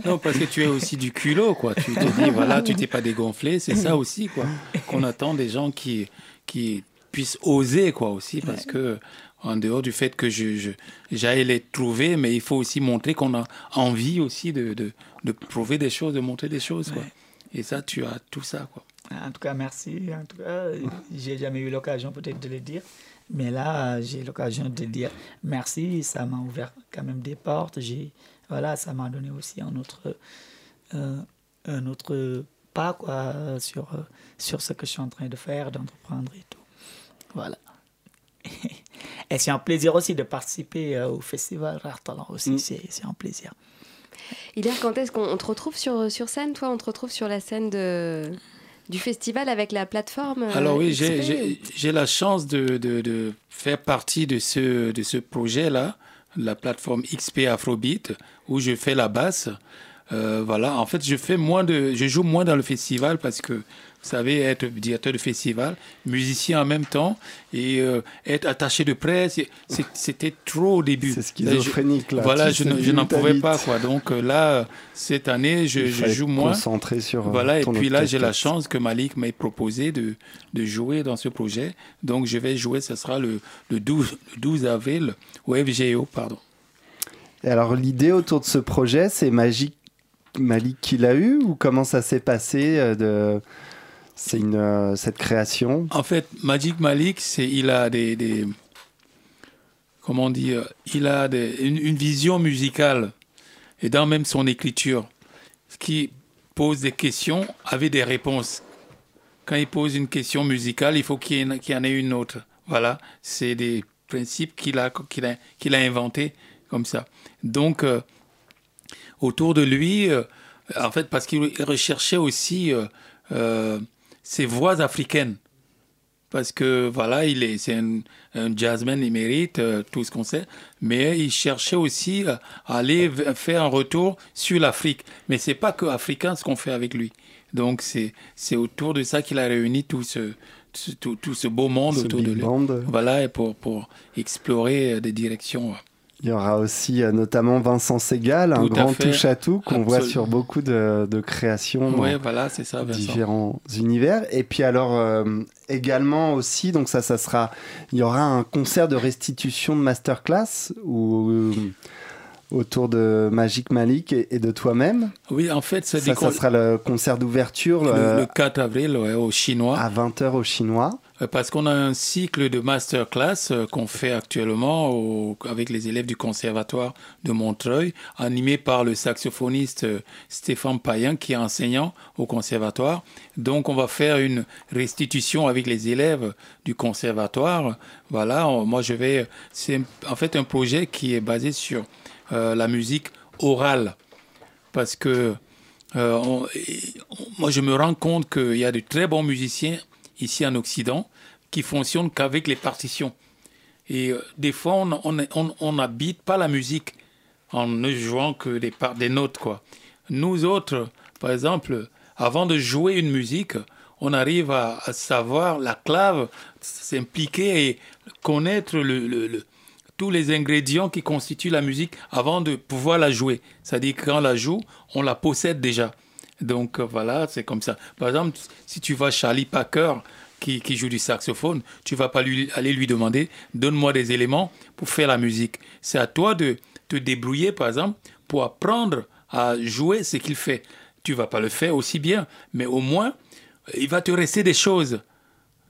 Non, parce que tu es aussi du culot, quoi. Tu te dis, voilà, tu t'es pas dégonflé. C'est ça aussi, quoi. Qu'on attend des gens qui, qui puissent oser, quoi, aussi. Parce que, en dehors du fait que je, les trouver, mais il faut aussi montrer qu'on a envie aussi de, de, de prouver des choses, de montrer des choses, quoi. Et ça, tu as tout ça, quoi. En tout cas, merci. En tout cas, j'ai jamais eu l'occasion peut-être de le dire. Mais là, j'ai l'occasion de dire merci. Ça m'a ouvert quand même des portes. J'ai, voilà, ça m'a donné aussi un autre, euh, un autre pas quoi, sur, sur ce que je suis en train de faire, d'entreprendre et tout. Voilà. et c'est un plaisir aussi de participer euh, au festival Rare Talent aussi, Mm. c'est c'est un plaisir. Hilaire, quand est-ce qu'on on te retrouve sur, sur scène? Toi, on te retrouve sur la scène de, du festival avec la plateforme euh, Alors oui, j'ai- la chance de, de- de faire partie de ce, de ce projet-là, la plateforme XP Afrobeat, où je fais la basse. Euh, voilà, en fait, je fais moins de, je joue moins dans le festival parce que, savez, être directeur de festival, musicien en même temps et euh, être attaché de presse, c'était trop au début. C'est schizophrénique, là. Voilà, je, je n'en pouvais pas quoi. Donc euh, là, cette année, je, joue moins. concentrer sur, euh, Voilà, et puis là, j'ai la chance que Malik m'ait proposé de, de jouer dans ce projet. Donc je vais jouer, ce sera le, le 12, le 12 avril au FGO, pardon. Et alors, l'idée autour de ce projet, c'est Magique Malik qui l'a eu ou comment ça s'est passé de... C'est une, euh, cette création En fait, Magic Malik, c'est, il a des, comment dire, il a une, vision musicale et dans même son écriture, ce qui pose des questions avec des réponses. Quand il pose une question musicale, il faut qu'il y, en- ait une autre. Voilà, c'est des principes qu'il a, qu'il a, qu'il inventés comme ça. Donc, euh, autour de lui, euh, en fait, parce qu'il recherchait aussi euh, ces voix africaines. Parce que voilà, il est, c'est un, un jazzman, il mérite euh, tout ce qu'on sait, mais il cherchait aussi euh, à aller faire un retour sur l'Afrique. Mais c'est pas que africain ce qu'on fait avec lui. Donc c'est, c'est autour de ça qu'il a réuni tout ce, tout, tout ce beau monde Ce autour de lui. band. Voilà, et pour, pour explorer euh, des directions. Il y aura aussi euh, notamment Vincent Segal, un grand touche-à-tout qu'on voit sur beaucoup de, de créations dans Ouais, voilà, c'est ça, différents univers. Et puis alors euh, également aussi, donc ça, ça sera, il y aura un concert de restitution de masterclass où, euh, autour de Magic Malik et, et de toi-même. Oui, en fait, ça, Ça, ça sera le concert d'ouverture le, euh, le 4 avril ouais, au Chinois. à 20h au Chinois. Euh, Parce qu'on a un cycle de masterclass euh, qu'on fait actuellement avec les élèves du conservatoire de Montreuil, animé par le saxophoniste euh, Stéphane Payen, qui est enseignant au conservatoire. Donc, on va faire une restitution avec les élèves du conservatoire. Voilà, moi je vais. C'est en fait un projet qui est basé sur la musique orale parce que moi je me rends compte qu'il y a de très bons musiciens ici en Occident qui fonctionnent qu'avec les partitions. Et euh, des fois, on n'habite pas la musique en ne jouant que des, des notes. Quoi. Nous autres, par exemple, avant de jouer une musique, on arrive à, savoir la clave, s'impliquer et connaître le- le- tous les ingrédients qui constituent la musique avant de pouvoir la jouer. C'est-à-dire quand on la joue, on la possède déjà. Donc euh, voilà, c'est comme ça. Par exemple, si tu vois Charlie Packer qui, qui joue du saxophone, tu vas pas lui, aller lui demander donne-moi des éléments pour faire la musique. C'est à toi de te débrouiller, par exemple, pour apprendre à jouer ce qu'il fait. Tu vas pas le faire aussi bien, mais au moins, il va te rester des choses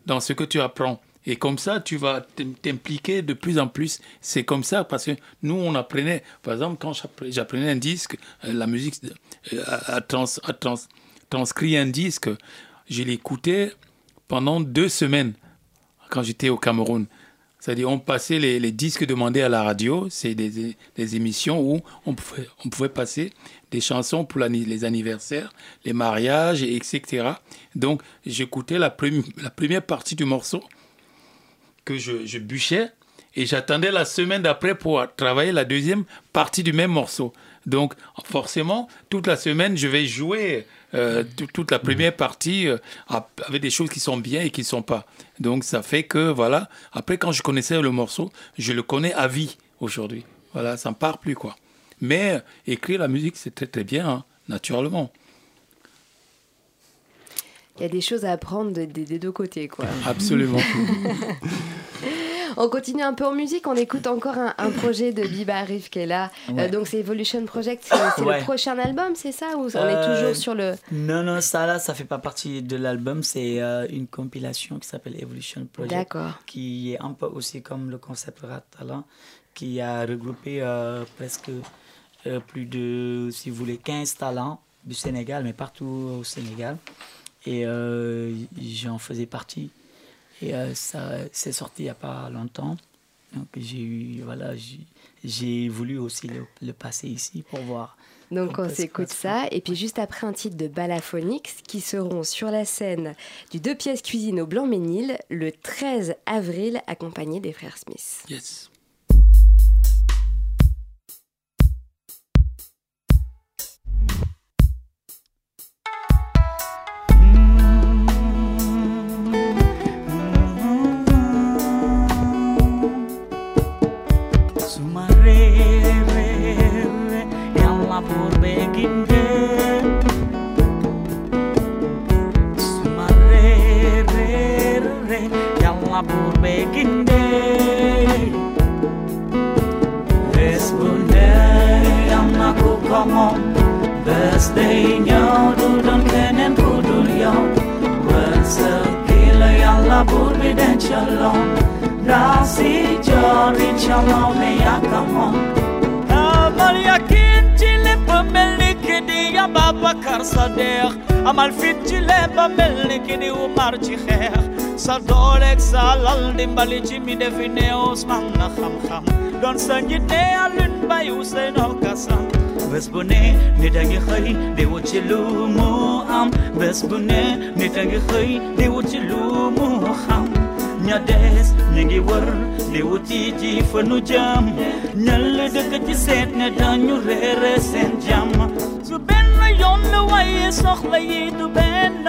dans ce que tu apprends. Et comme ça, tu vas t'im- t'impliquer de plus en plus. C'est comme ça parce que nous, on apprenait, par exemple, quand j'appre- j'apprenais un disque, euh, la musique euh, a, a trans- un disque, je l'écoutais pendant deux semaines quand j'étais au Cameroun. C'est-à-dire, on passait les, disques demandés à la radio, c'est des, émissions où on pouvait, passer des chansons pour les anniversaires, les mariages, et etc. Donc, j'écoutais la première partie du morceau que je, je bûchais et j'attendais la semaine d'après pour travailler la deuxième partie du même morceau. Donc, forcément, toute la semaine, je vais jouer euh, tout- toute la première partie euh, avec des choses qui sont bien et qui ne sont pas. Donc, ça fait que, voilà, après, quand je connaissais le morceau, je le connais à vie aujourd'hui. Voilà, ça ne part plus, quoi. Mais euh, écrire la musique, c'est très, très bien, hein, naturellement. Il y a des choses à apprendre de- de- des deux côtés, quoi. Absolument. On continue un peu en musique, on écoute encore un, un projet de Biba Arif qui est là. Ouais. Euh, donc c'est Evolution Project, c'est Ouais. le prochain album, c'est ça Ou on est Euh, toujours sur le... Non, non, ça là, ça fait pas partie de l'album. C'est euh, une compilation qui s'appelle Evolution Project. D'accord. Qui est un peu aussi comme le concept Rat Talent, qui a regroupé euh, presque euh, plus de, si vous voulez, 15 talents du Sénégal, mais partout au Sénégal. Et euh, j'en faisais partie. Et euh, ça c'est sorti il n'y a pas longtemps. Donc j'ai eu, voilà, j'ai- voulu aussi le, le passer ici pour voir. Donc on s'écoute ça, et puis juste après un titre de Balaphonix qui seront sur la scène du deux pièces cuisine au Blanc-Ménil le 13 avril accompagnés des frères Smith. Yes. making day. Spunday amaku kongong, birthday nyo dudon kenen kudul yo. Bersekila yalla burbi den chalong, rasi jori chalong me yakamong. Amar yakin cilip memiliki dia babakar sadek, amal fit cilip memiliki di umar cikher. Sa dolek sa lal dimbali jimi Defineos osman na ham kham Don sa ngite alun bay usen okasam Vesbune nitangi khay de wachilu mu am Vesbune nitangi khay de wachilu mu kham Nyades ningi war de wuti ji fanu jam. Nyal de kati set na danyu re sen jam. Zuben benn yoon waaye soxla yi du benn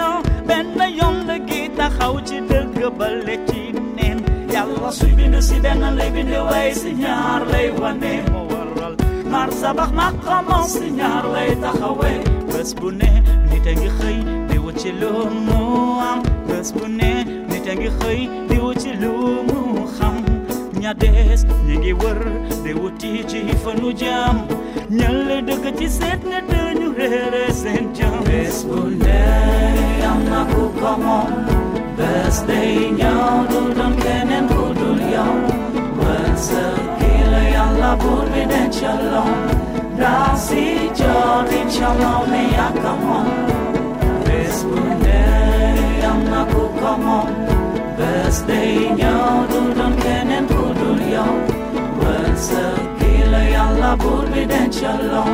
benn yoon la gi taxaw ci dëgg bale ci neen yàlla suy bind si benn lay bind waaye si ñaar lay wane moo waral mar sabax ma xamoon si ñaar lay taxawee bés bu ne nit a ngi xëy di wut ci mu am bés bu ne nit a ngi xëy di wut ci mu xam ña des ñi ngi wër di wuti ci fa nu jëm ñal dëkk ci seet ne dañu réere seen jëm bés bu ne am na ku ko moom. Bés day ñëw du doon keneen ku dul yow. Wërsëg ki la yàlla buur bi dencaloon. Raasi joor inchallah ne yàkka moom. Bés bu ne am na ku ko moom. Bés day ñëw du doon keneen ku shalom Words sakila yalla bul biden shalom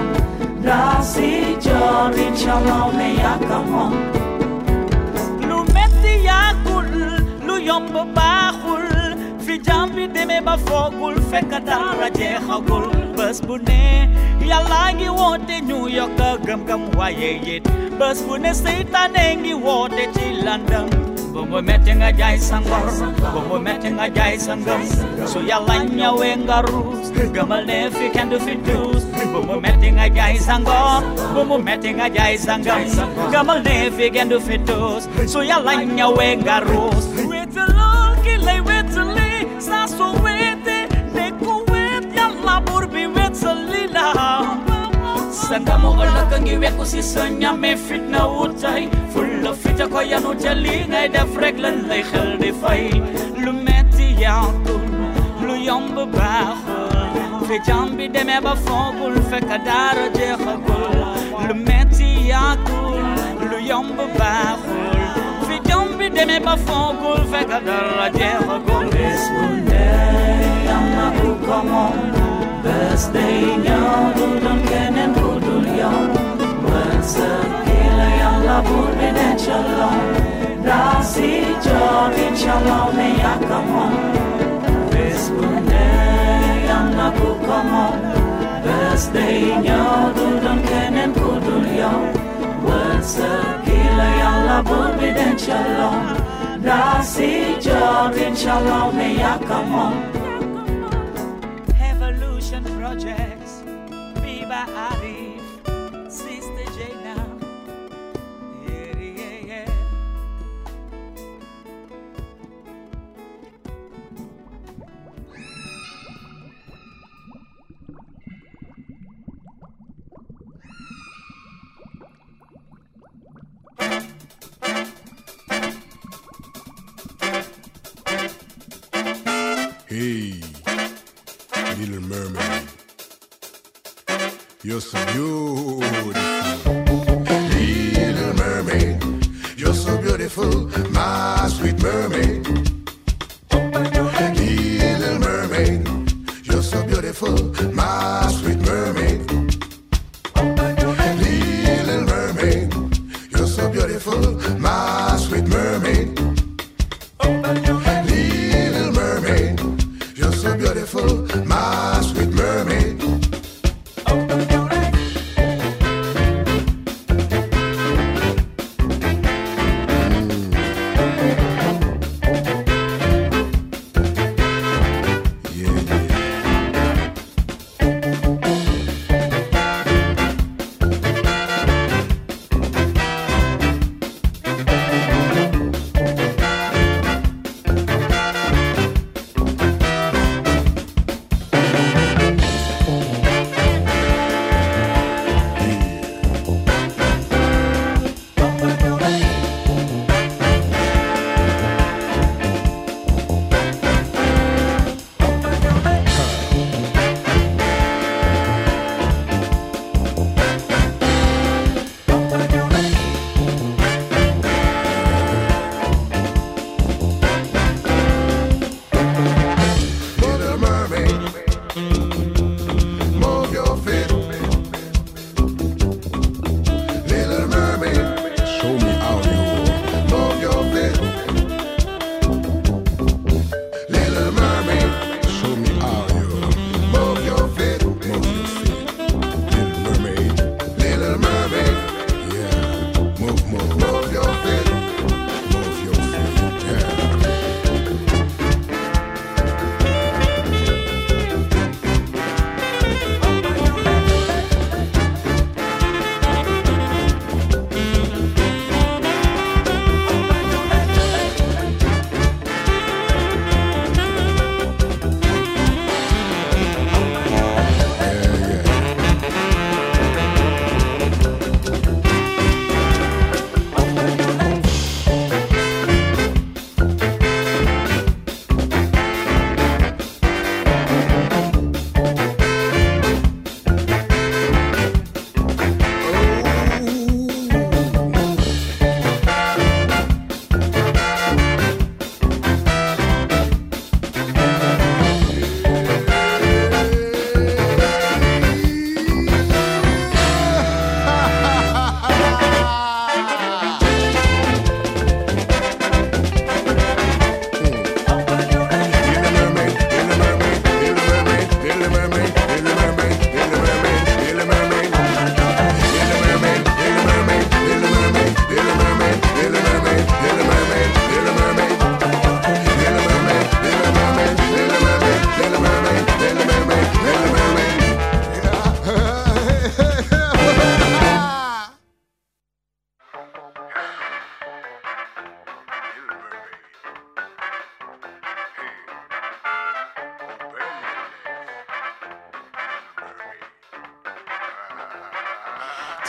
Rasi chalom shalom ne yakamon Lumeti yakul lu yom baxul fi jam bi deme ba fogul fekk dara jeexagul bés bu ne yàlla ngi woote ñu yokk gëm-gëm waaye it bés bu ne seytaane ngi woote ci Bomo metting a jai sangar, bomo metting a jai sangar. So yalanya wengarus, gamal nefi can do fitus. Bomo metting a jai sangar, bomo metting a jai sangar. Gamal nefi can do fitus. So yalanya wengarus. With the long, with the lee, sasso Sangamo alakangiwe kusisonya mefit na utai Full of ya nuteli ngay da freglan lay khel lu Fe deme ba fogul, fe kadara jekhagul Lumeti yakul, lu yombe ba Fe jambi deme ba fogul, fe kadara jekhagul Esmunde, yamaku komon Băsdeia, dudul kenen dudul yo Măsă pila ya la burbe de celo Rasi jodi shalom, ne ya kamo Vespune ya na ku kamo Băsdeia, dudul kenen dudul yo Măsă pila ya la burbe de celo Rasi jodi celo ne ya kamo Projects, Biba Arif, You're so beautiful. Little mermaid, you're so beautiful, my sweet mermaid. Little mermaid, you're so beautiful.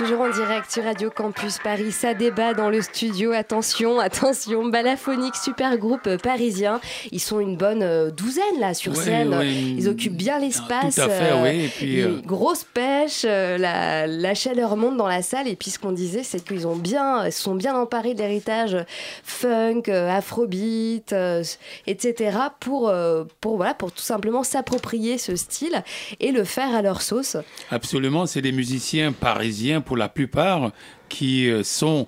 Toujours en direct sur Radio Campus Paris, ça débat dans le studio. Attention, attention, Balaphonique, super groupe parisien. Ils sont une bonne euh, douzaine là sur Ouais, scène. ouais, Ils occupent bien l'espace. tout à fait, euh, oui, et puis, euh, grosse pêche, euh, la, la chaleur monte dans la salle. Et puis ce qu'on disait, c'est qu'ils ont bien, sont bien emparés de l'héritage funk, afrobeat, etc. pour, pour voilà, pour simplement s'approprier ce style et le faire à leur sauce. Absolument, c'est des musiciens parisiens pour la plupart qui euh, sont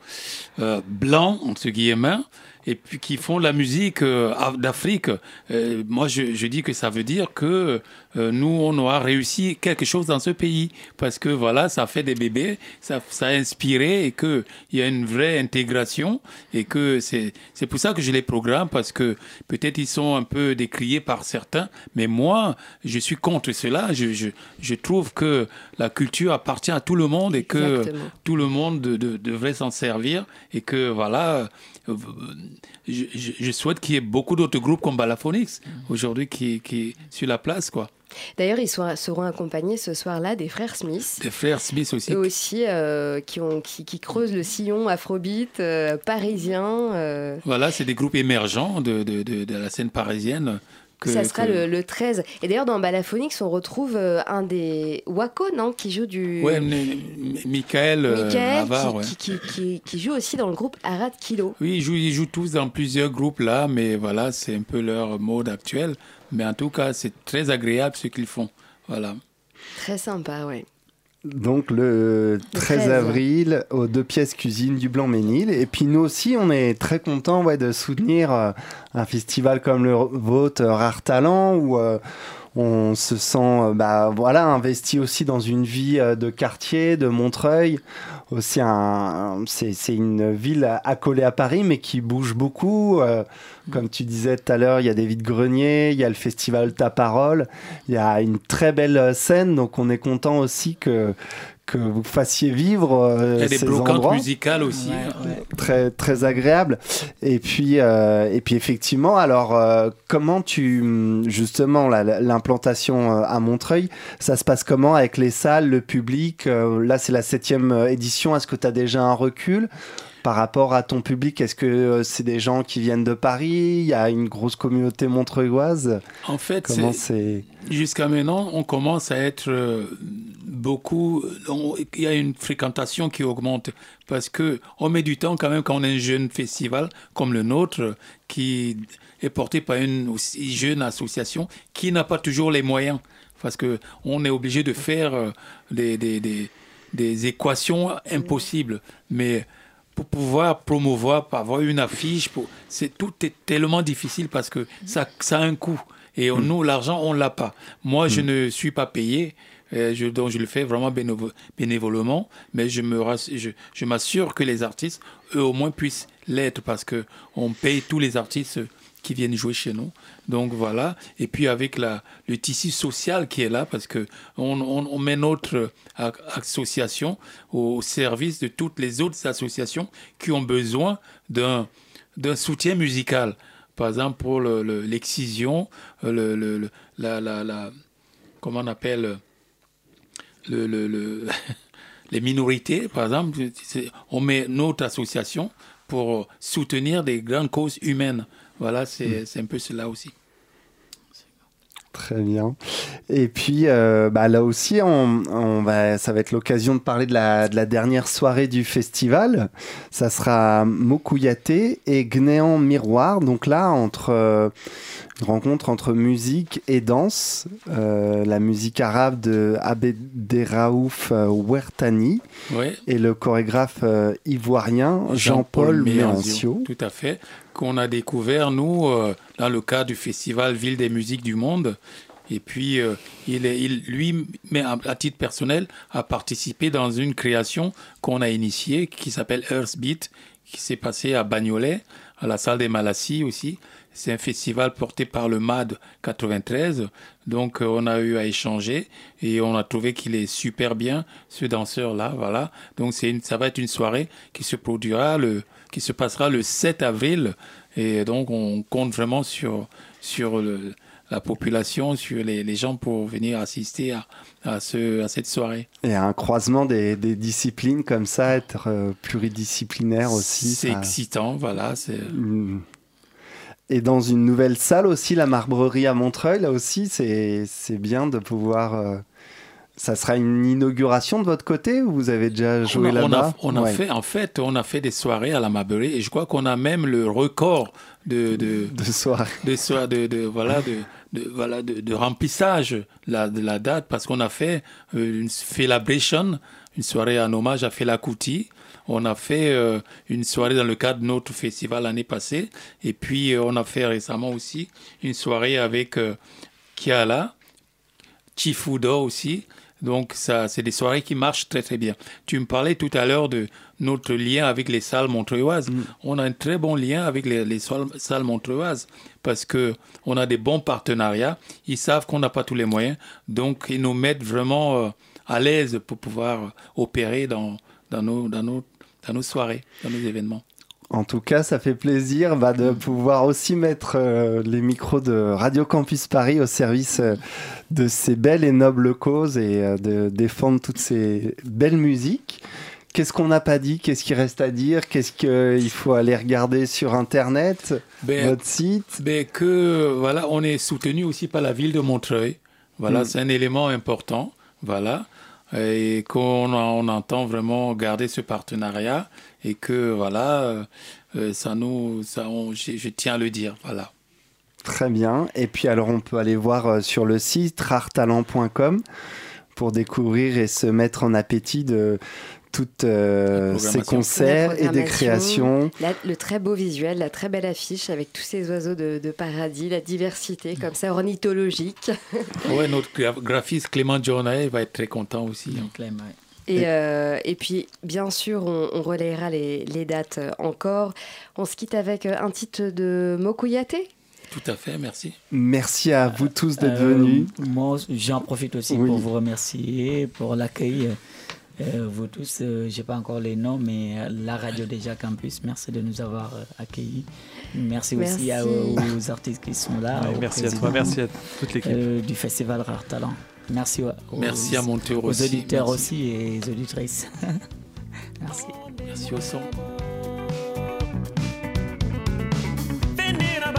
euh, blancs, entre guillemets, et puis qui font la musique euh, af- d'Afrique. Euh, moi, je, dis que ça veut dire que nous, on aura réussi quelque chose dans ce pays, parce que voilà, ça fait des bébés, ça, ça a inspiré, et qu'il y a une vraie intégration, et que c'est pour ça que je les programme, parce que peut-être ils sont un peu décriés par certains, mais moi, je suis contre cela. Je, je, je trouve que la culture appartient à tout le monde et que Exactement. tout le monde de- de- devrait s'en servir et que voilà, euh, je, souhaite qu'il y ait beaucoup d'autres groupes comme Balaphonics aujourd'hui qui, qui sur la place quoi. D'ailleurs, ils seront accompagnés ce soir-là des frères Smith. Des frères Smith aussi. Eux aussi, euh, qui, ont, qui, qui creusent le sillon afrobeat euh, parisien. euh, Voilà, c'est des groupes émergents de, de, de, de la scène parisienne que- ça sera que- le, le 13. Et d'ailleurs, dans Balaphonix, on retrouve euh, un des Wako, non Qui joue du. Ouais, Michael, euh, Michael, Havard, qui, ouais. qui, qui, qui- qui joue aussi dans le groupe Arad Kilo. Oui, ils jouent, ils jouent tous dans plusieurs groupes là, mais voilà, c'est un peu leur mode actuel. Mais en tout cas, c'est très agréable ce qu'ils font. Voilà. Très sympa, ouais. Donc le 13 13. avril aux deux pièces cuisine du Blanc-Ménil. Et puis nous aussi, on est très contents ouais, de soutenir euh, un festival comme le vôtre, Rare Talent, où euh, on se sent euh, bah, voilà, investi aussi dans une vie euh, de quartier, de Montreuil. Aussi, c'est, une ville accolée à Paris, mais qui bouge beaucoup. Euh, comme tu disais tout à l'heure, il y a des vides-greniers, il y a le festival Ta Parole, il y a une très belle scène, donc on est content aussi que, que vous fassiez vivre euh, des ces brocantes endroits. musicales aussi. Très, très agréable. Et puis, euh, et puis effectivement, alors, euh, comment tu, justement, la- la- l'implantation euh, à Montreuil, ça se passe comment avec les salles, le public Euh, Là, c'est la septième euh, édition. Est-ce que tu as déjà un recul? Par rapport à ton public Est-ce que euh, c'est des gens qui viennent de Paris? Il y a une grosse communauté montreuilloise? En fait, c'est- Jusqu'à maintenant, on commence à être euh, beaucoup. on- Il y a une fréquentation qui augmente parce que on met du temps quand même quand on est un jeune festival comme le nôtre qui est porté par une aussi jeune association qui n'a pas toujours les moyens parce que on est obligé de faire euh, des, des, des, des équations impossibles. Mais pour pouvoir promouvoir, pour avoir une affiche, pour... c'est tout est tellement difficile parce que ça, ça a un coût. Et on- nous, l'argent, on l'a pas. Moi, je ne suis pas payé. euh, je, donc, je le fais vraiment bénévo- bénévolement, mais je me rass- je, je m'assure que les artistes, eux au moins, puissent l'être parce que on paye tous les artistes qui viennent jouer chez nous. Donc voilà. Et puis avec la, le tissu social qui est là, parce que on, on- on met notre euh, association au service de toutes les autres associations qui ont besoin d'un d'un soutien musical. Par exemple, pour le- le- l'excision, euh, le, le- le- la, la, la- comment on appelle euh, le, le- le- les minorités, par exemple, on met notre association pour soutenir des grandes causes humaines. Voilà, c'est c'est un peu cela aussi. Très bien. Et puis, euh, bah, là aussi, ça va être l'occasion de parler de la, de la dernière soirée du festival. Ça sera Mokouyaté et Gnéan Miroir. Donc là, entre euh, rencontre entre musique et danse, euh, la musique arabe de Abderraouf euh, Ouertani Ouais. et le chorégraphe euh, ivoirien Jean-Paul Méancio. Tout à fait. Qu'on a découvert, nous, euh, dans le cadre du festival Ville des musiques du monde. Et puis, euh, il, est, il, lui, mais à, titre personnel, a participé dans une création qu'on a initiée qui s'appelle Earthbeat, qui s'est passée à Bagnolet, à la salle des Malassis aussi. C'est un festival porté par le MAD 93. Donc, euh, on a eu à échanger et on a trouvé qu'il est super bien, ce danseur-là. Voilà. Donc, c'est une, ça va être une soirée qui se produira, le, qui se passera le 7 avril. Et donc, on compte vraiment sur, sur le- la population, sur les, les gens pour venir assister à, à, ce, à cette soirée. Et un croisement des, des disciplines comme ça, être euh, pluridisciplinaire aussi. C'est ça- excitant, voilà. C'est... Mm. Et dans une nouvelle salle aussi, la Marbrerie à Montreuil, là aussi, c'est bien de pouvoir. euh, Ça sera une inauguration de votre côté ou vous avez déjà joué a, on a- là-bas? on a Ouais. fait, en fait, on a fait des soirées à la Marbury et je crois qu'on a même le record de de, de soirées, de, soir- de, de- voilà de, de- voilà de, remplissage la, de la date parce qu'on a fait euh, une celebration, une soirée en hommage à Fela Kuti. On a fait euh, une soirée dans le cadre de notre festival l'année passée et puis euh, on a fait récemment aussi une soirée avec euh, Kiala, Chifuda aussi. Donc, ça, c'est des soirées qui marchent très, très bien. Tu me parlais tout à l'heure de notre lien avec les salles montreuilloises. On a un très bon lien avec les, les salles, salles montreuilloises parce que on a des bons partenariats. Ils savent qu'on n'a pas tous les moyens. Donc, ils nous mettent vraiment euh, à l'aise pour pouvoir opérer dans, dans, nos, dans, nos, dans nos soirées, dans nos événements. En tout cas, ça fait plaisir bah, de pouvoir aussi mettre euh, les micros de Radio Campus Paris au service euh, de ces belles et nobles causes et euh, de défendre toutes ces belles musiques Qu'est-ce qu'on n'a pas dit? Qu'est-ce qui reste à dire? Qu'est-ce qu'il faut aller regarder sur Internet Ben, Votre site? ben, que voilà, on est soutenu aussi par la ville de Montreuil. Voilà, Mm. c'est un élément important. Voilà, et qu'on on entend vraiment garder ce partenariat et que voilà, euh, euh, ça nous, ça, on- je, tiens à le dire. Voilà. Très bien. Et puis alors on peut aller voir euh, sur le site rartalent.com pour découvrir et se mettre en appétit de toutes euh, ces concerts et des créations. la- le très beau visuel, la très belle affiche avec tous ces oiseaux de, de paradis, la diversité comme ça ornithologique. Ouais, notre gra- graphiste Clément Journay va être très content aussi. hein. Et, euh, et puis, bien sûr, on, on relayera les, les dates euh, encore. On se quitte avec euh, un titre de Mokuyate. Tout à fait, merci. Merci à vous tous d'être Euh, venus. Moi, j'en profite aussi Oui. pour vous remercier pour l'accueil. Euh, vous tous, euh, j'ai pas encore les noms, mais euh, la radio déjà Campus, merci de nous avoir euh, accueillis. Merci, aussi à- aux artistes qui sont là. Ouais, merci à toi, merci à toute l'équipe. euh, du Festival Rare Talent. Merci aux, Merci à Monteur aux aussi, auditeurs merci. aussi et aux auditrices. merci. Merci au son. Benina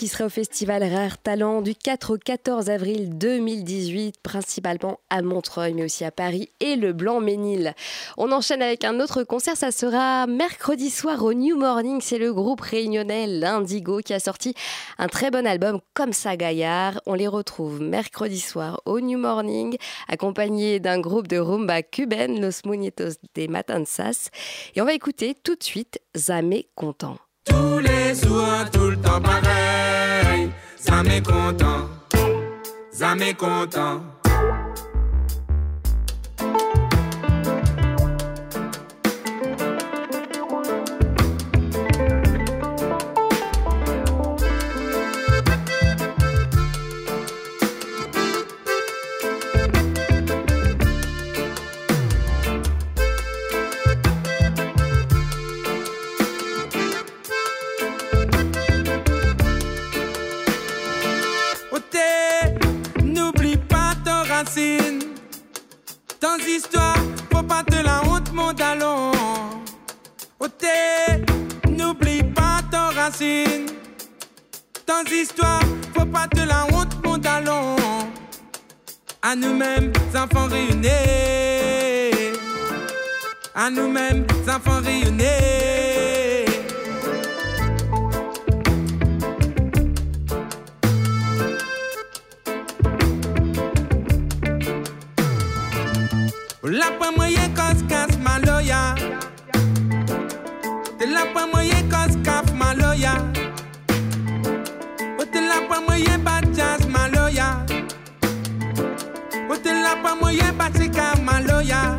qui sera au festival Rare Talent du 4 au 14 avril 2018, principalement à Montreuil, mais aussi à Paris et le Blanc-Ménil. On enchaîne avec un autre concert, ça sera mercredi soir au New Morning. C'est le groupe réunionnais L'Indigo qui a sorti un très bon album comme ça Gaillard. On les retrouve mercredi soir au New Morning, accompagnés d'un groupe de rumba cubaine, Los Muñetos de Matanzas. Et on va écouter tout de suite Zamé Content. Tous les jours, tout le temps pareil. Ça m'est content, ça m'est content. Ton histoire, faut pas te la honte, mon talon. À nous-mêmes, enfants réunis. À nous-mêmes, enfants réunis. La te la pa moyen bat sika maloya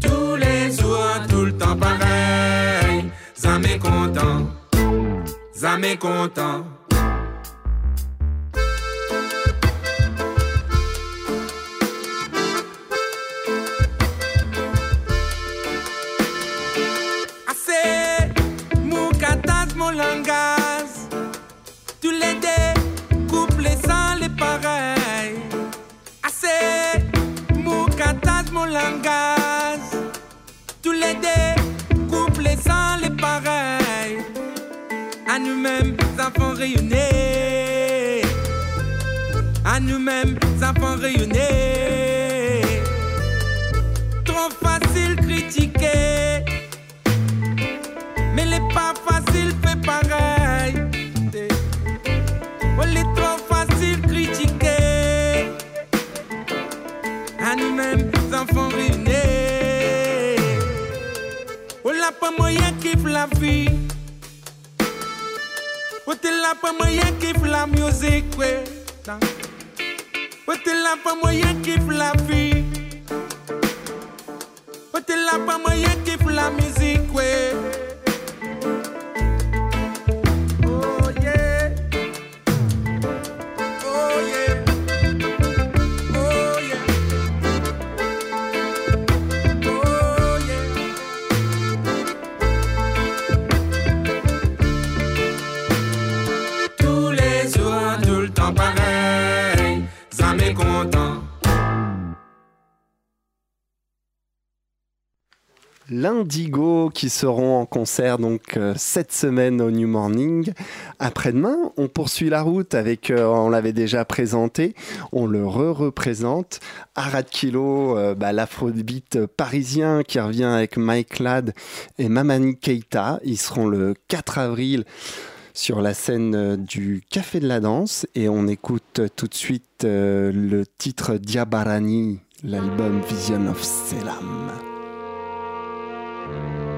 Tous les jours, tout le temps pareil. Jamais content Jamais content nous-mêmes, enfants réunis. À nous-mêmes, enfants réunis. Trop facile critiquer. Mais les pas facile fait pareil. Oh, les trop facile critiquer. À nous-mêmes, enfants réunis. Oh, la pas moyen kiffe la vie. Oh, t'es là pas moyen kiffe la musique, ouais. Oh, t'es là pas moyen kiffe la vie. Oh, t'es là pas moyen kiffe la musique, ouais. L'Indigo qui seront en concert donc euh, cette semaine au New Morning. Après-demain, on poursuit la route avec, euh, on l'avait déjà présenté, on le re-représente. Arad Kilo, euh, bah, l'afrobeat parisien qui revient avec Mike Ladd et Mamani Keita. Ils seront le 4 avril sur la scène du Café de la Danse et on écoute tout de suite le titre Diabarani, l'album Vision of Selam. Thank you.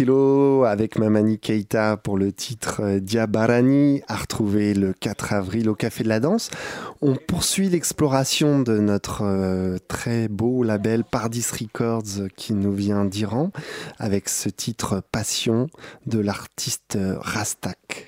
Kilo avec Mamani Keita pour le titre euh, Diabarani à retrouver le 4 avril au Café de la Danse. On poursuit l'exploration de notre euh, très beau label Pardis Records euh, qui nous vient d'Iran avec ce titre Passion de l'artiste Rastak.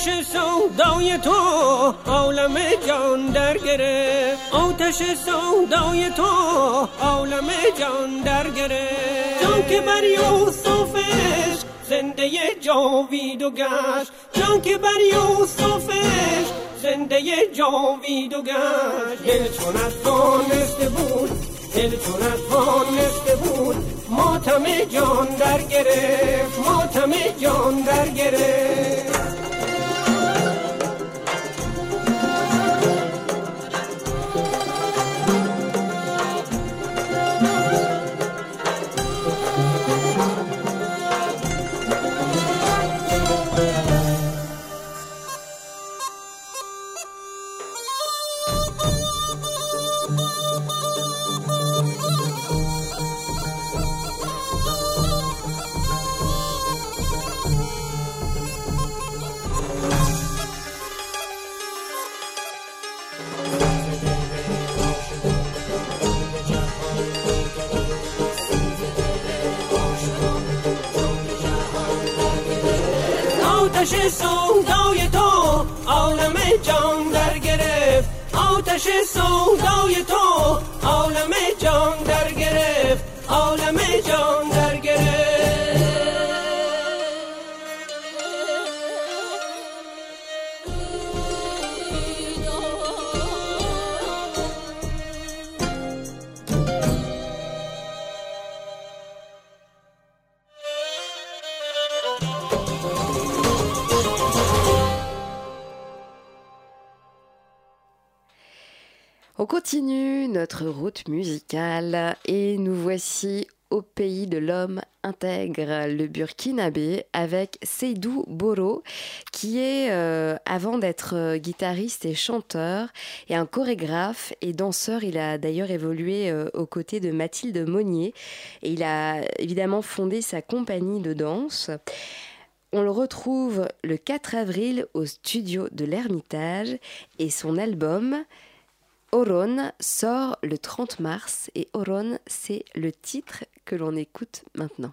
آتش سودای تو عالم جان در گرفت آتش سودای تو عالم جان در گرفت جان که بر یوسفش زنده جاوید و گشت. جان که بر یوسفش زنده جاوید و گشت. دل چون از دانسته بود دل چون از دانسته بود. ماتم جان در گرفت ماتم جان در گرفت notre route musicale et nous voici au pays de l'homme intègre, le Burkinabé, avec Seydou Boro, qui est, euh, avant d'être euh, guitariste et chanteur, et un chorégraphe et danseur. Il a d'ailleurs évolué euh, aux côtés de Mathilde Monnier, et il a évidemment fondé sa compagnie de danse. On le retrouve le 4 avril au studio de l'Ermitage, et son album Oron sort le 30 mars et Oron, c'est le titre que l'on écoute maintenant.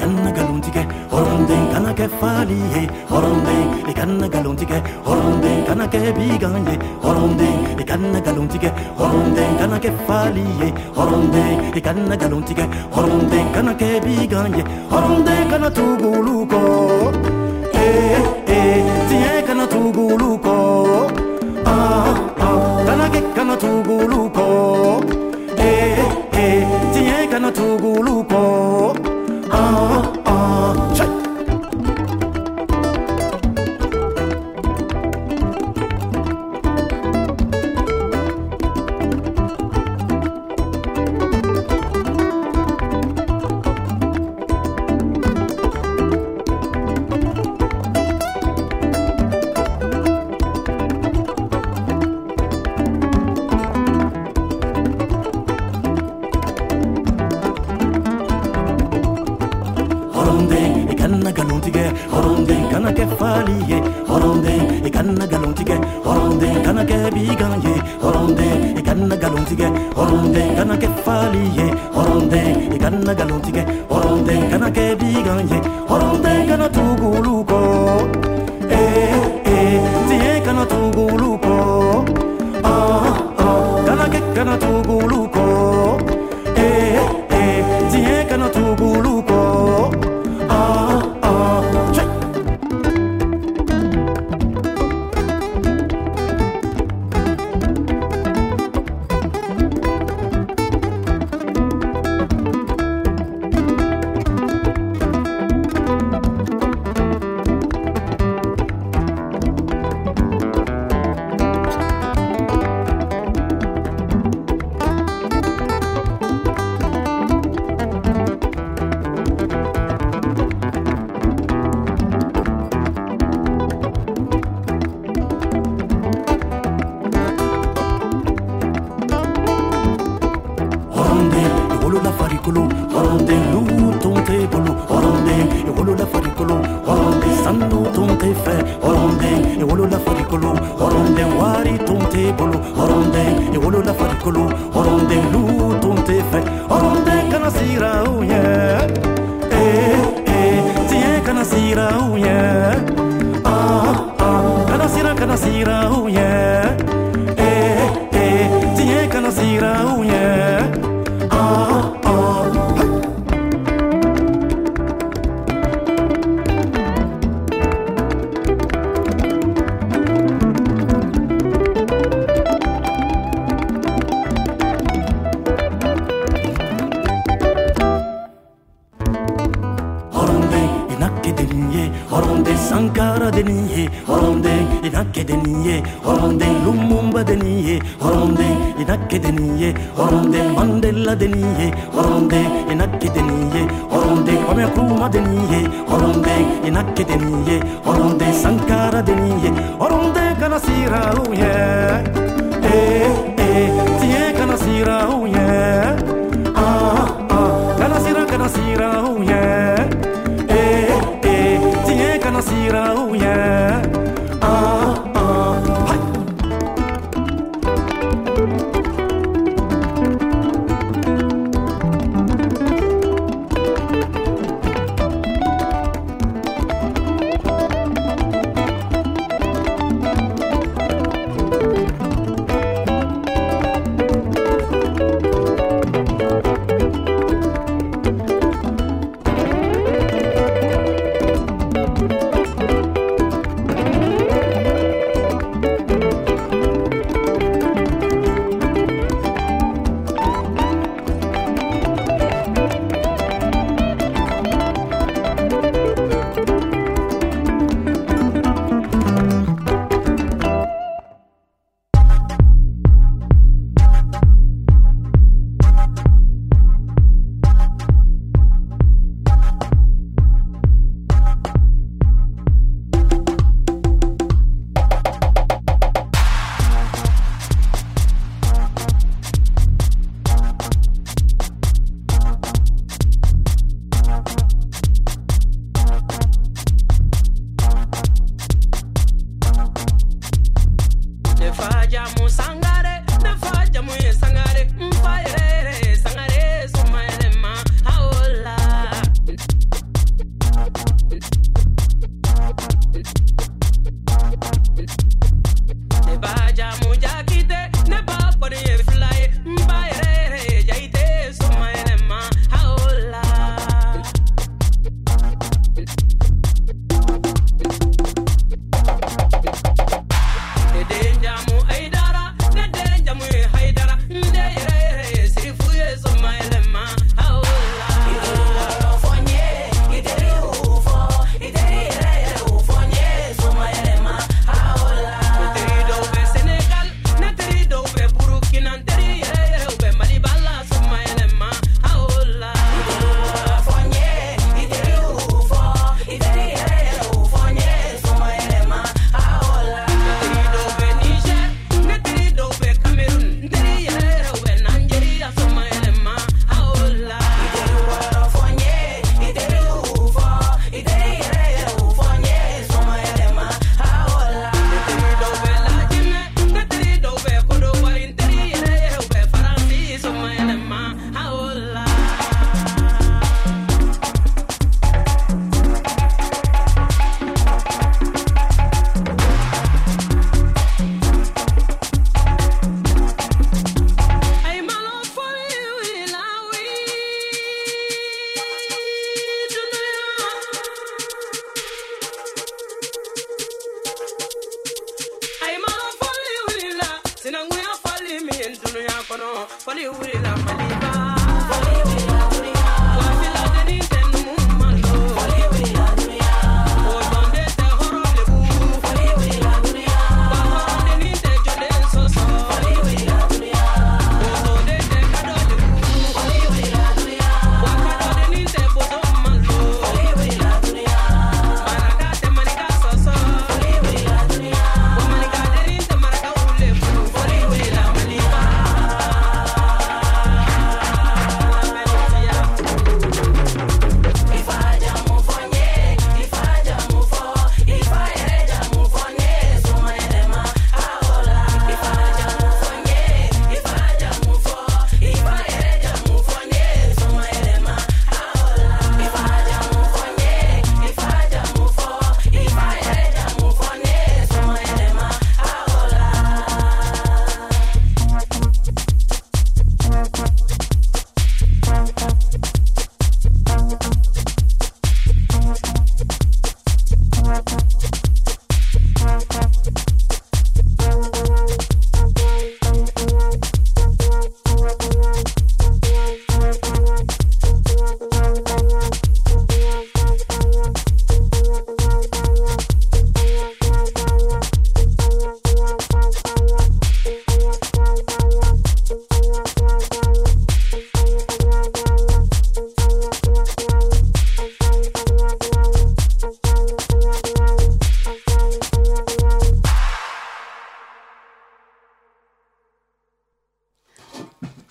kannagalonjige horonde kanake faliye horonde le kannagalonjige horonde kanake biganye horonde le kannagalonjige horonde kanake faliye horonde le kannagalonjige horonde kanake biganye horonde kana tuguluko eh eh tie kana tuguluko ah ah kanake kana tuguluko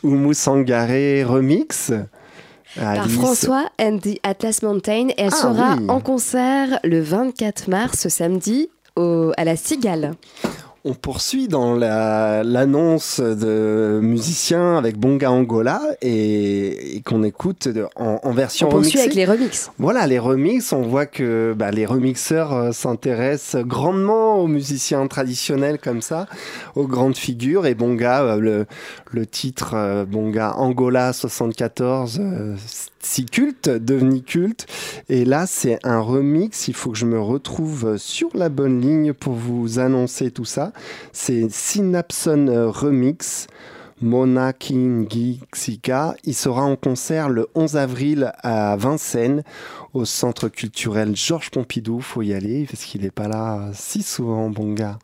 Oumu Sangaré remix. Par. François and the Atlas Mountain. Elle Ah, sera oui. en concert le 24 mars, samedi, au- à la Cigale. On poursuit dans la- l'annonce de musiciens avec Bonga Angola et, et qu'on écoute de- en, en version On poursuit remixée. avec les remixes. Voilà, les remixes, on voit que bah, les remixeurs euh, s'intéressent grandement aux musiciens traditionnels comme ça, aux grandes figures. Et Bonga, euh, le, le titre euh, Bonga Angola 74, euh, si culte, devenu culte. Et là, c'est un remix. Il faut que je me retrouve sur la bonne ligne pour vous annoncer tout ça. C'est Synapson euh, Remix. Mona Xika. Il sera en concert le 11 avril à Vincennes, au centre culturel Georges Pompidou. Faut y aller parce qu'il n'est pas là si souvent, bon gars.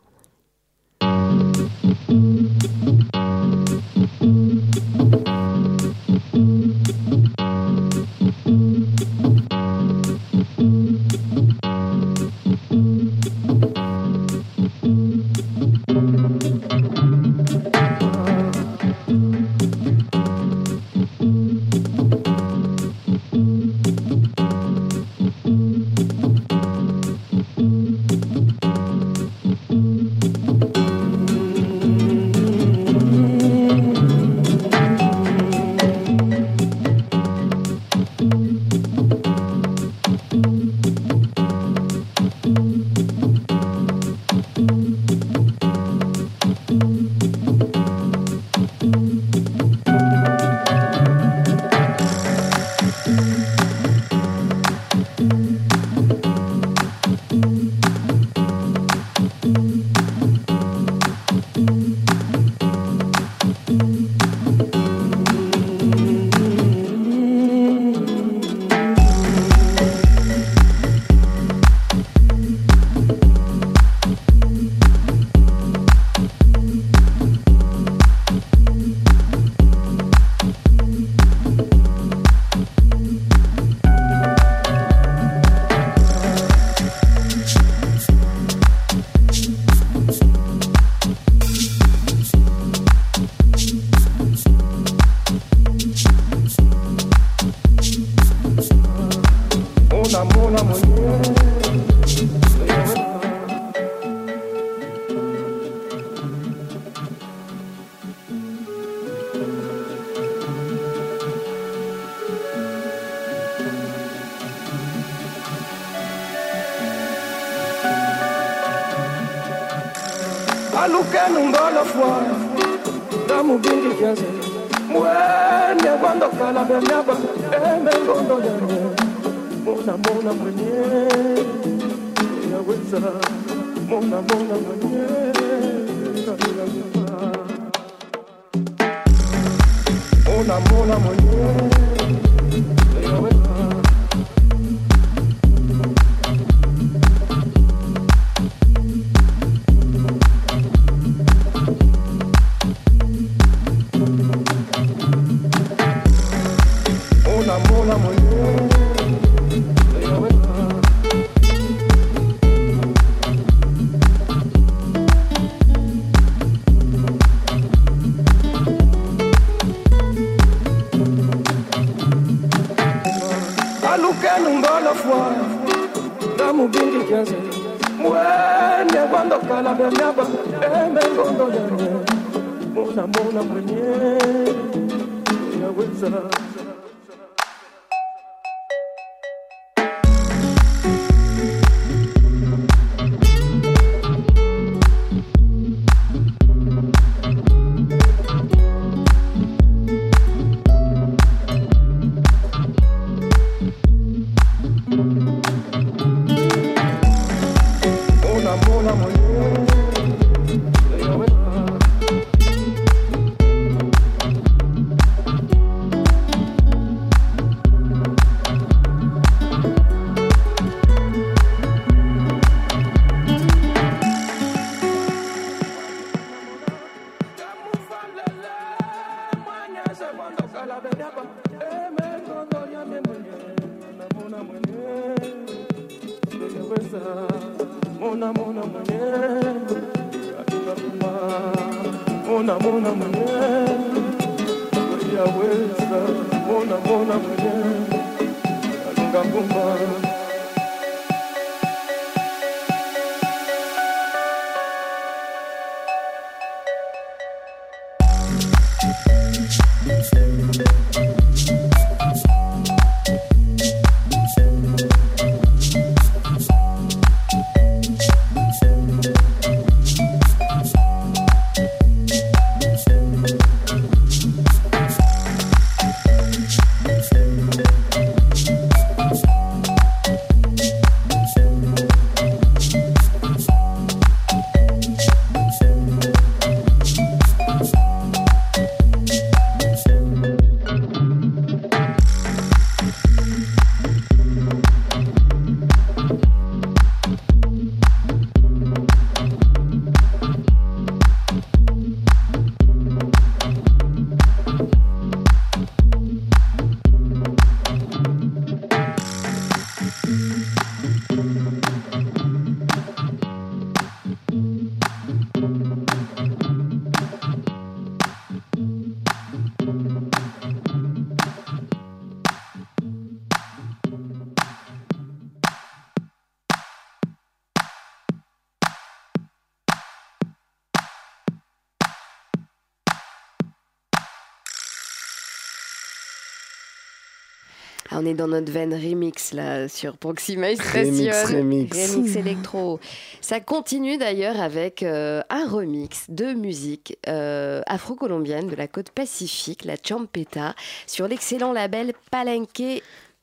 On est dans notre veine remix là sur Proxima Station. remix. Remix électro. Ça continue d'ailleurs avec euh, un remix de musique euh, afro-colombienne de la côte pacifique, la champeta, sur l'excellent label Palenque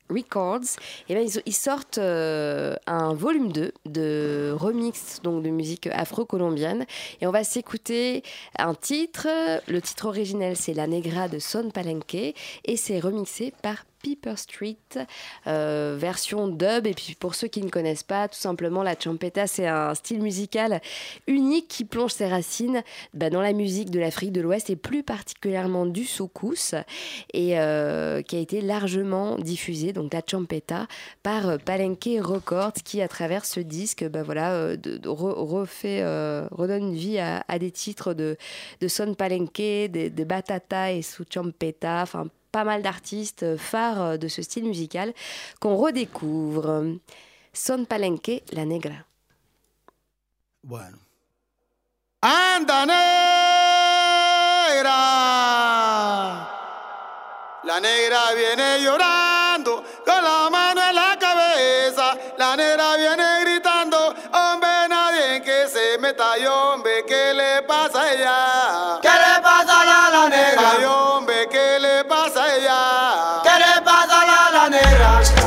Records. Et ben, ils, ils sortent euh, un volume 2 de remix donc de musique afro-colombienne. Et on va s'écouter un titre. Le titre originel, c'est La Negra de Son Palenque. Et c'est remixé par Piper Street, euh, version dub. Et puis pour ceux qui ne connaissent pas, tout simplement, la champeta, c'est un style musical unique qui plonge ses racines bah, dans la musique de l'Afrique de l'Ouest et plus particulièrement du soukous et euh, qui a été largement diffusé, donc la champeta, par euh, Palenque Records qui, à travers ce disque, bah, voilà, de- de re- refait, redonne vie à, des titres de, de Son Palenque, de, de Batata et sous champeta, enfin pas mal d'artistes phares euh, de ce style musical qu'on redécouvre. Son Palenque, la negra. Bueno. Anda negra. La negra viene llorando con la mano en la cabeza. La negra viene gritando, hombre, nadie que se meta. Y hombre, ¿qué le pasa a ella? La,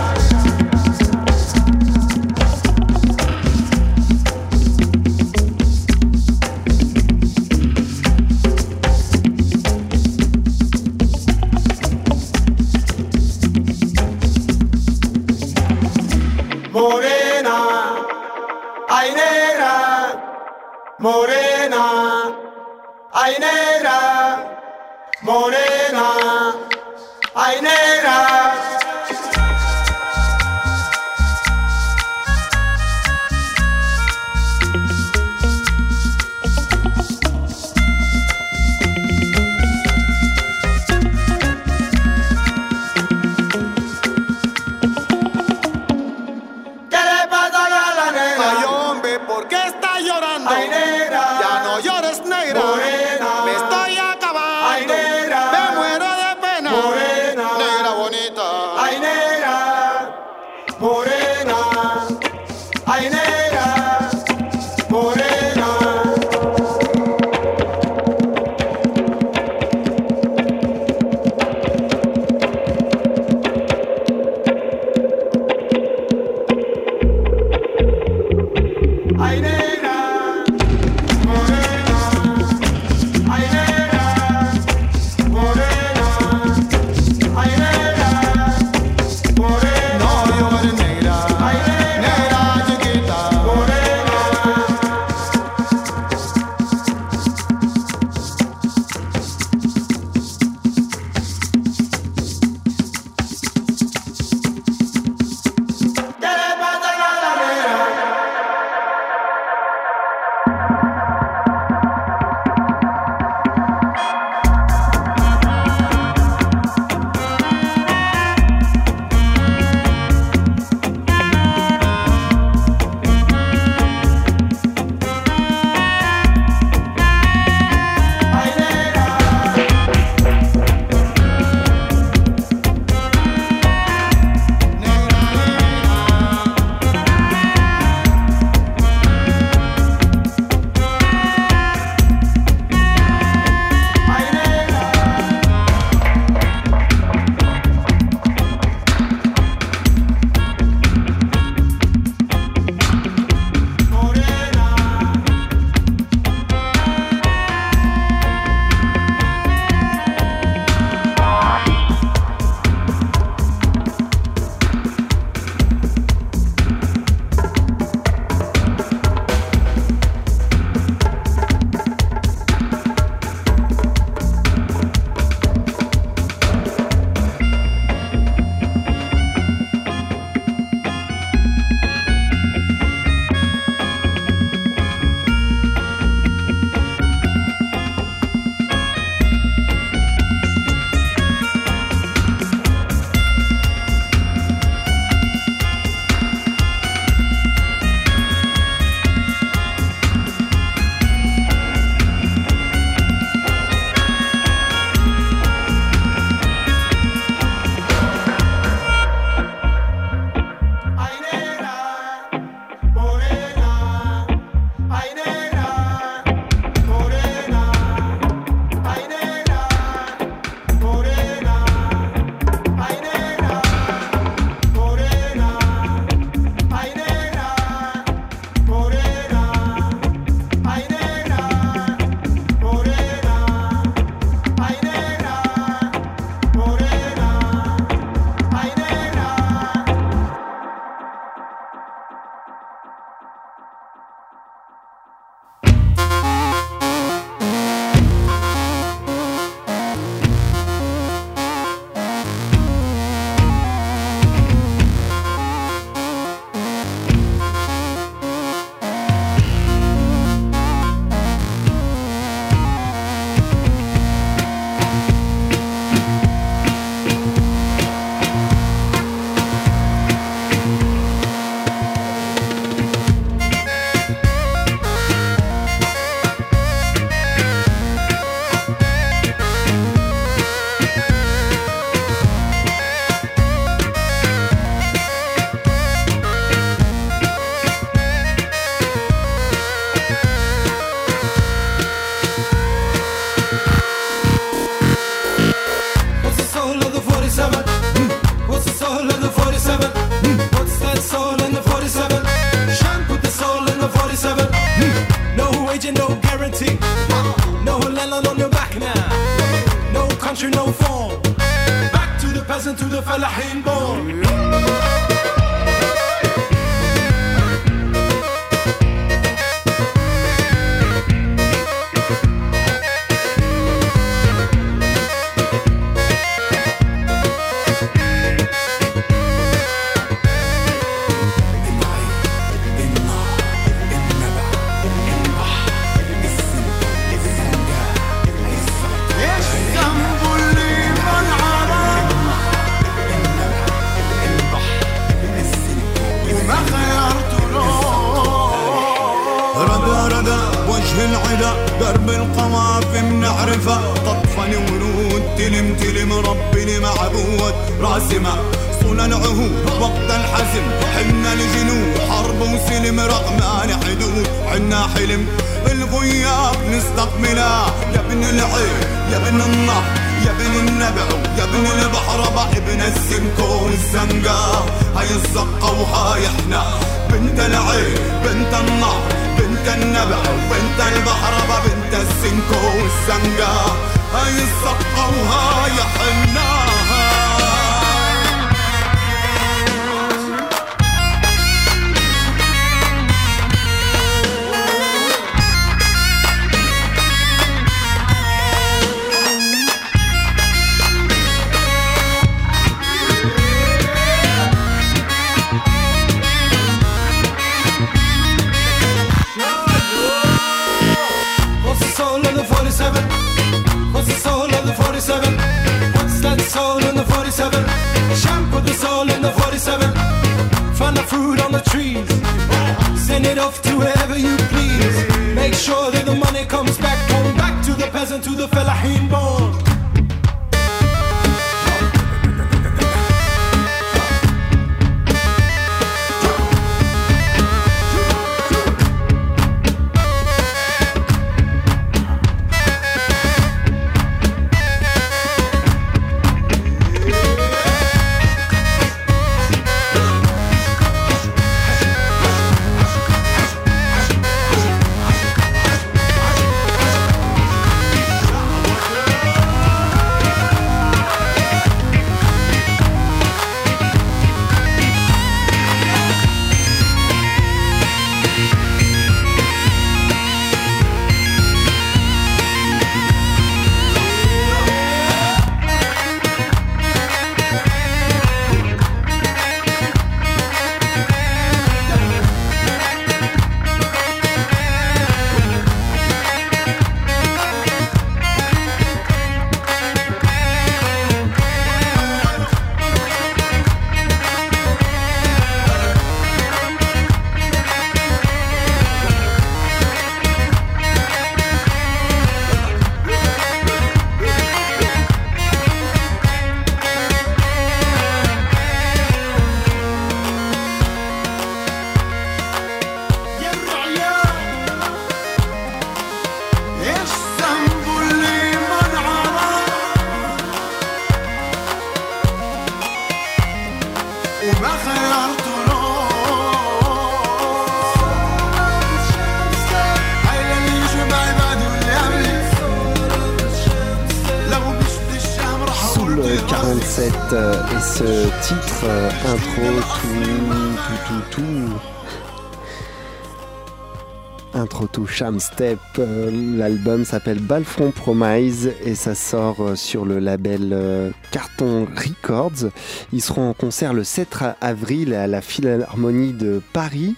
Sham Step, euh, l'album s'appelle Balfront Promise et ça sort euh, sur le label euh, Carton Records. Ils seront en concert le 7 avril à la Philharmonie de Paris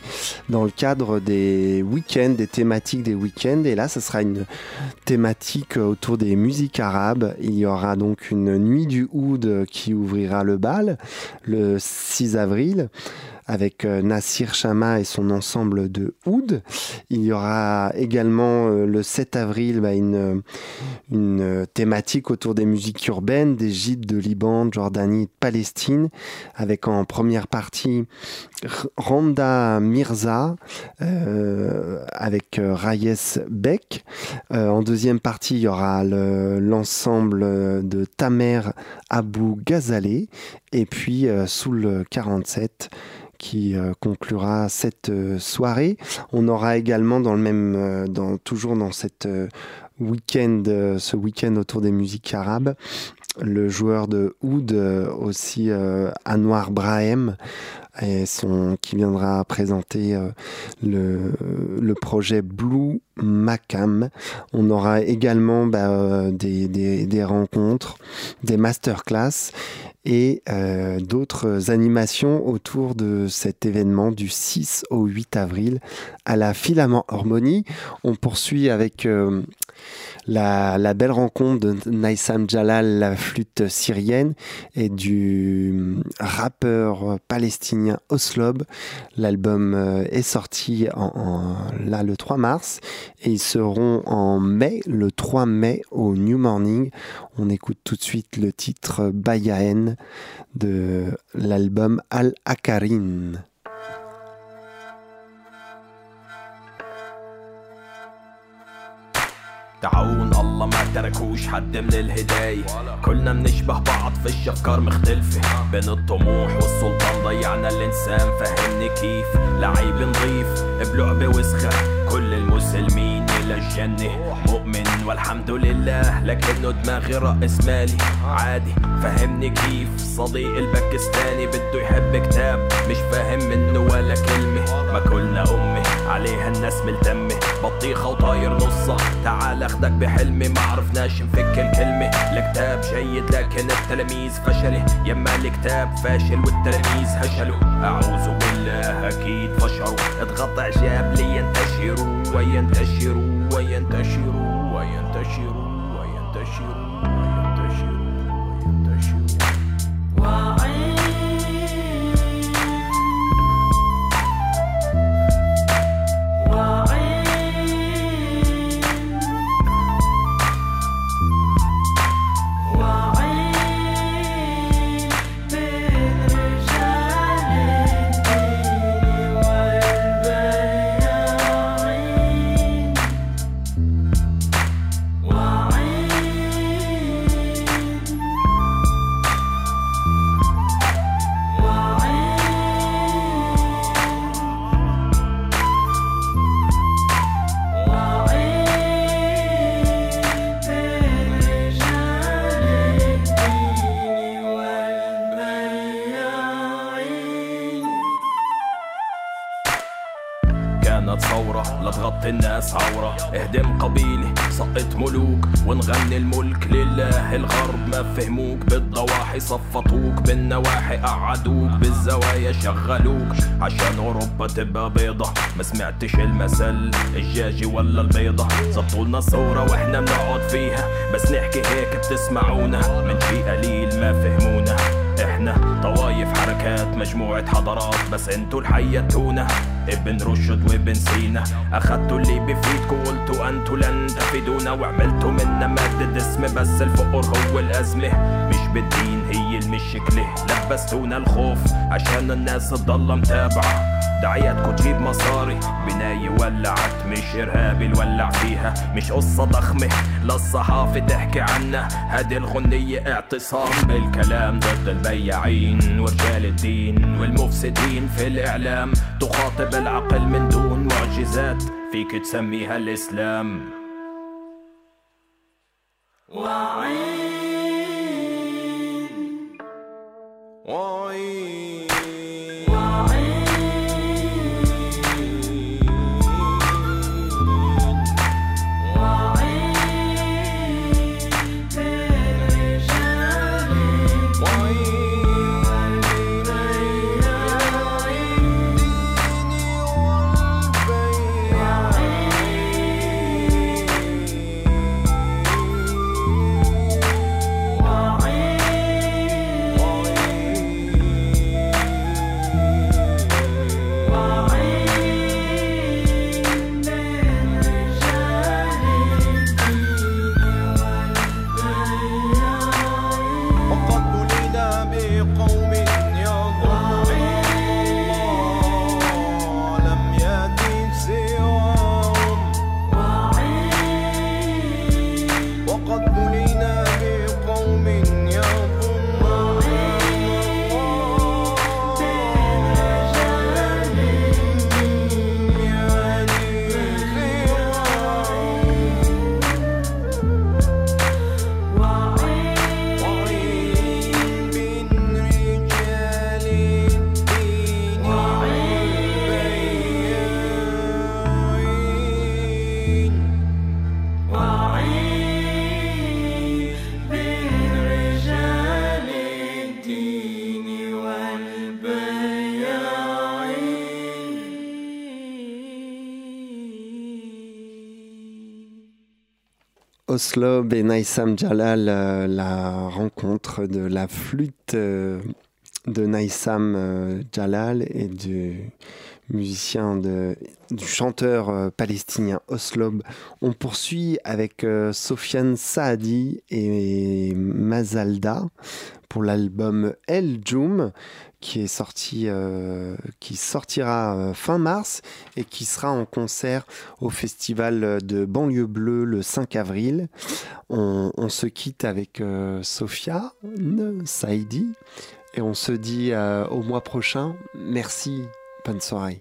dans le cadre des week-ends, des thématiques des week-ends. Et là, ce sera une thématique autour des musiques arabes. Il y aura donc une nuit du oud qui ouvrira le bal le 6 avril avec euh, Nassir Chama et son ensemble de oud. Il y aura également euh, le 7 avril bah, une, euh, thématique autour des musiques urbaines d'Égypte, de Liban, Jordanie, Palestine, avec en première partie Randa Mirza euh, avec euh, Rayes Beck. Euh, en deuxième partie, il y aura le- l'ensemble de Tamer Abou Ghazaleh. Et puis euh, Soul 47 qui conclura cette soirée. On aura également dans le même, dans, toujours dans cette week-end, euh, ce week-end autour des musiques arabes, le joueur de oud euh, aussi euh, Anwar Brahem et qui viendra présenter le, projet Blue Macam. On aura également bah, des, des- des rencontres, des masterclass et euh, d'autres animations autour de cet événement du 6 au 8 avril à la Philharmonie. On poursuit avec euh, la, belle rencontre de Naïsam Jalal, la flûte syrienne, et du rappeur palestinien Oslob. L'album euh, est sorti là le 3 mars et ils seront en mai, le 3 mai au New Morning. On écoute tout de suite le titre Bayaen de l'album Al-Akarin. تعاون الله ما تركوش حد من الهداية. كلنا بنشبه بعض فيش أفكار مختلفة. بين الطموح والسلطان ضيعنا الإنسان فهمني كيف لعيب نظيف بلعبة وسخة كل إلى الجنة. مؤمن والحمد لله. لكنه دماغي رأس مالي. عادي. فهمني كيف صديق الباكستاني بده يحب كتاب. مش فاهم منه ولا كلمة. ما كلنا أمي عليها الناس ملتمة. بطيخة وطاير نصها. تعال أخدك بحلمي ما عرفناش نفك الكلمة. الكتاب جيد لكن التلاميذ فشلة. يما الكتاب فاشل والتلاميذ هشلوا. أعوذ بالله. أكيد فشروا. اضغط إعجاب لينتشروا وينتشروا. وينتشروا وينتشروا وينتشروا كانت الناس عورة اهدم قبيلة سقط ملوك ونغني الملك لله. الغرب ما فهموك بالضواحي صفطوك. بالنواحي قعدوك بالزوايا شغلوك. عشان أوروبا تبقى بيضة. ما سمعتش المثل الجاجي ولا البيضة. زبطولنا صورة وإحنا بنقعد فيها. بس نحكي هيك بتسمعونا. من شي قليل ما فهمونا. إحنا طوايف حركات مجموعة حضارات. بس انتو الحياتونا ابن رشد وابن سينا. اخدتوا اللي بفيدكوا قلتوا أنتوا لن تفيدونا. وعملتوا منا مادة اسم بس الفقر هو الأزمة مش بالدين. هي المشكلة لبستونا الخوف عشان الناس تضل متابعة. دعاياتكو تجيب مصاري. بناية ولعت مش إرهابي الولع فيها. مش قصة ضخمة للصحافة تحكي عنها. هذه الغنية اعتصام بالكلام ضد البياعين ورجال الدين والمفسدين في الإعلام. تخاطب العقل من دون معجزات. فيك تسميها الإسلام. وعي وعين Oslob et Naïsam Jalal, euh, la rencontre de la flûte euh, de Naïsam euh, Jalal et du musicien, du chanteur palestinien Oslob. On poursuit avec Sofiane Saadi et Mazalda pour l'album El Joum qui est sorti, euh, qui sortira euh, fin mars et qui sera en concert au festival de Banlieue Bleue le 5 avril. On, se quitte avec euh, Sofia Saidi et on se dit euh, au mois prochain. Merci, bonne soirée.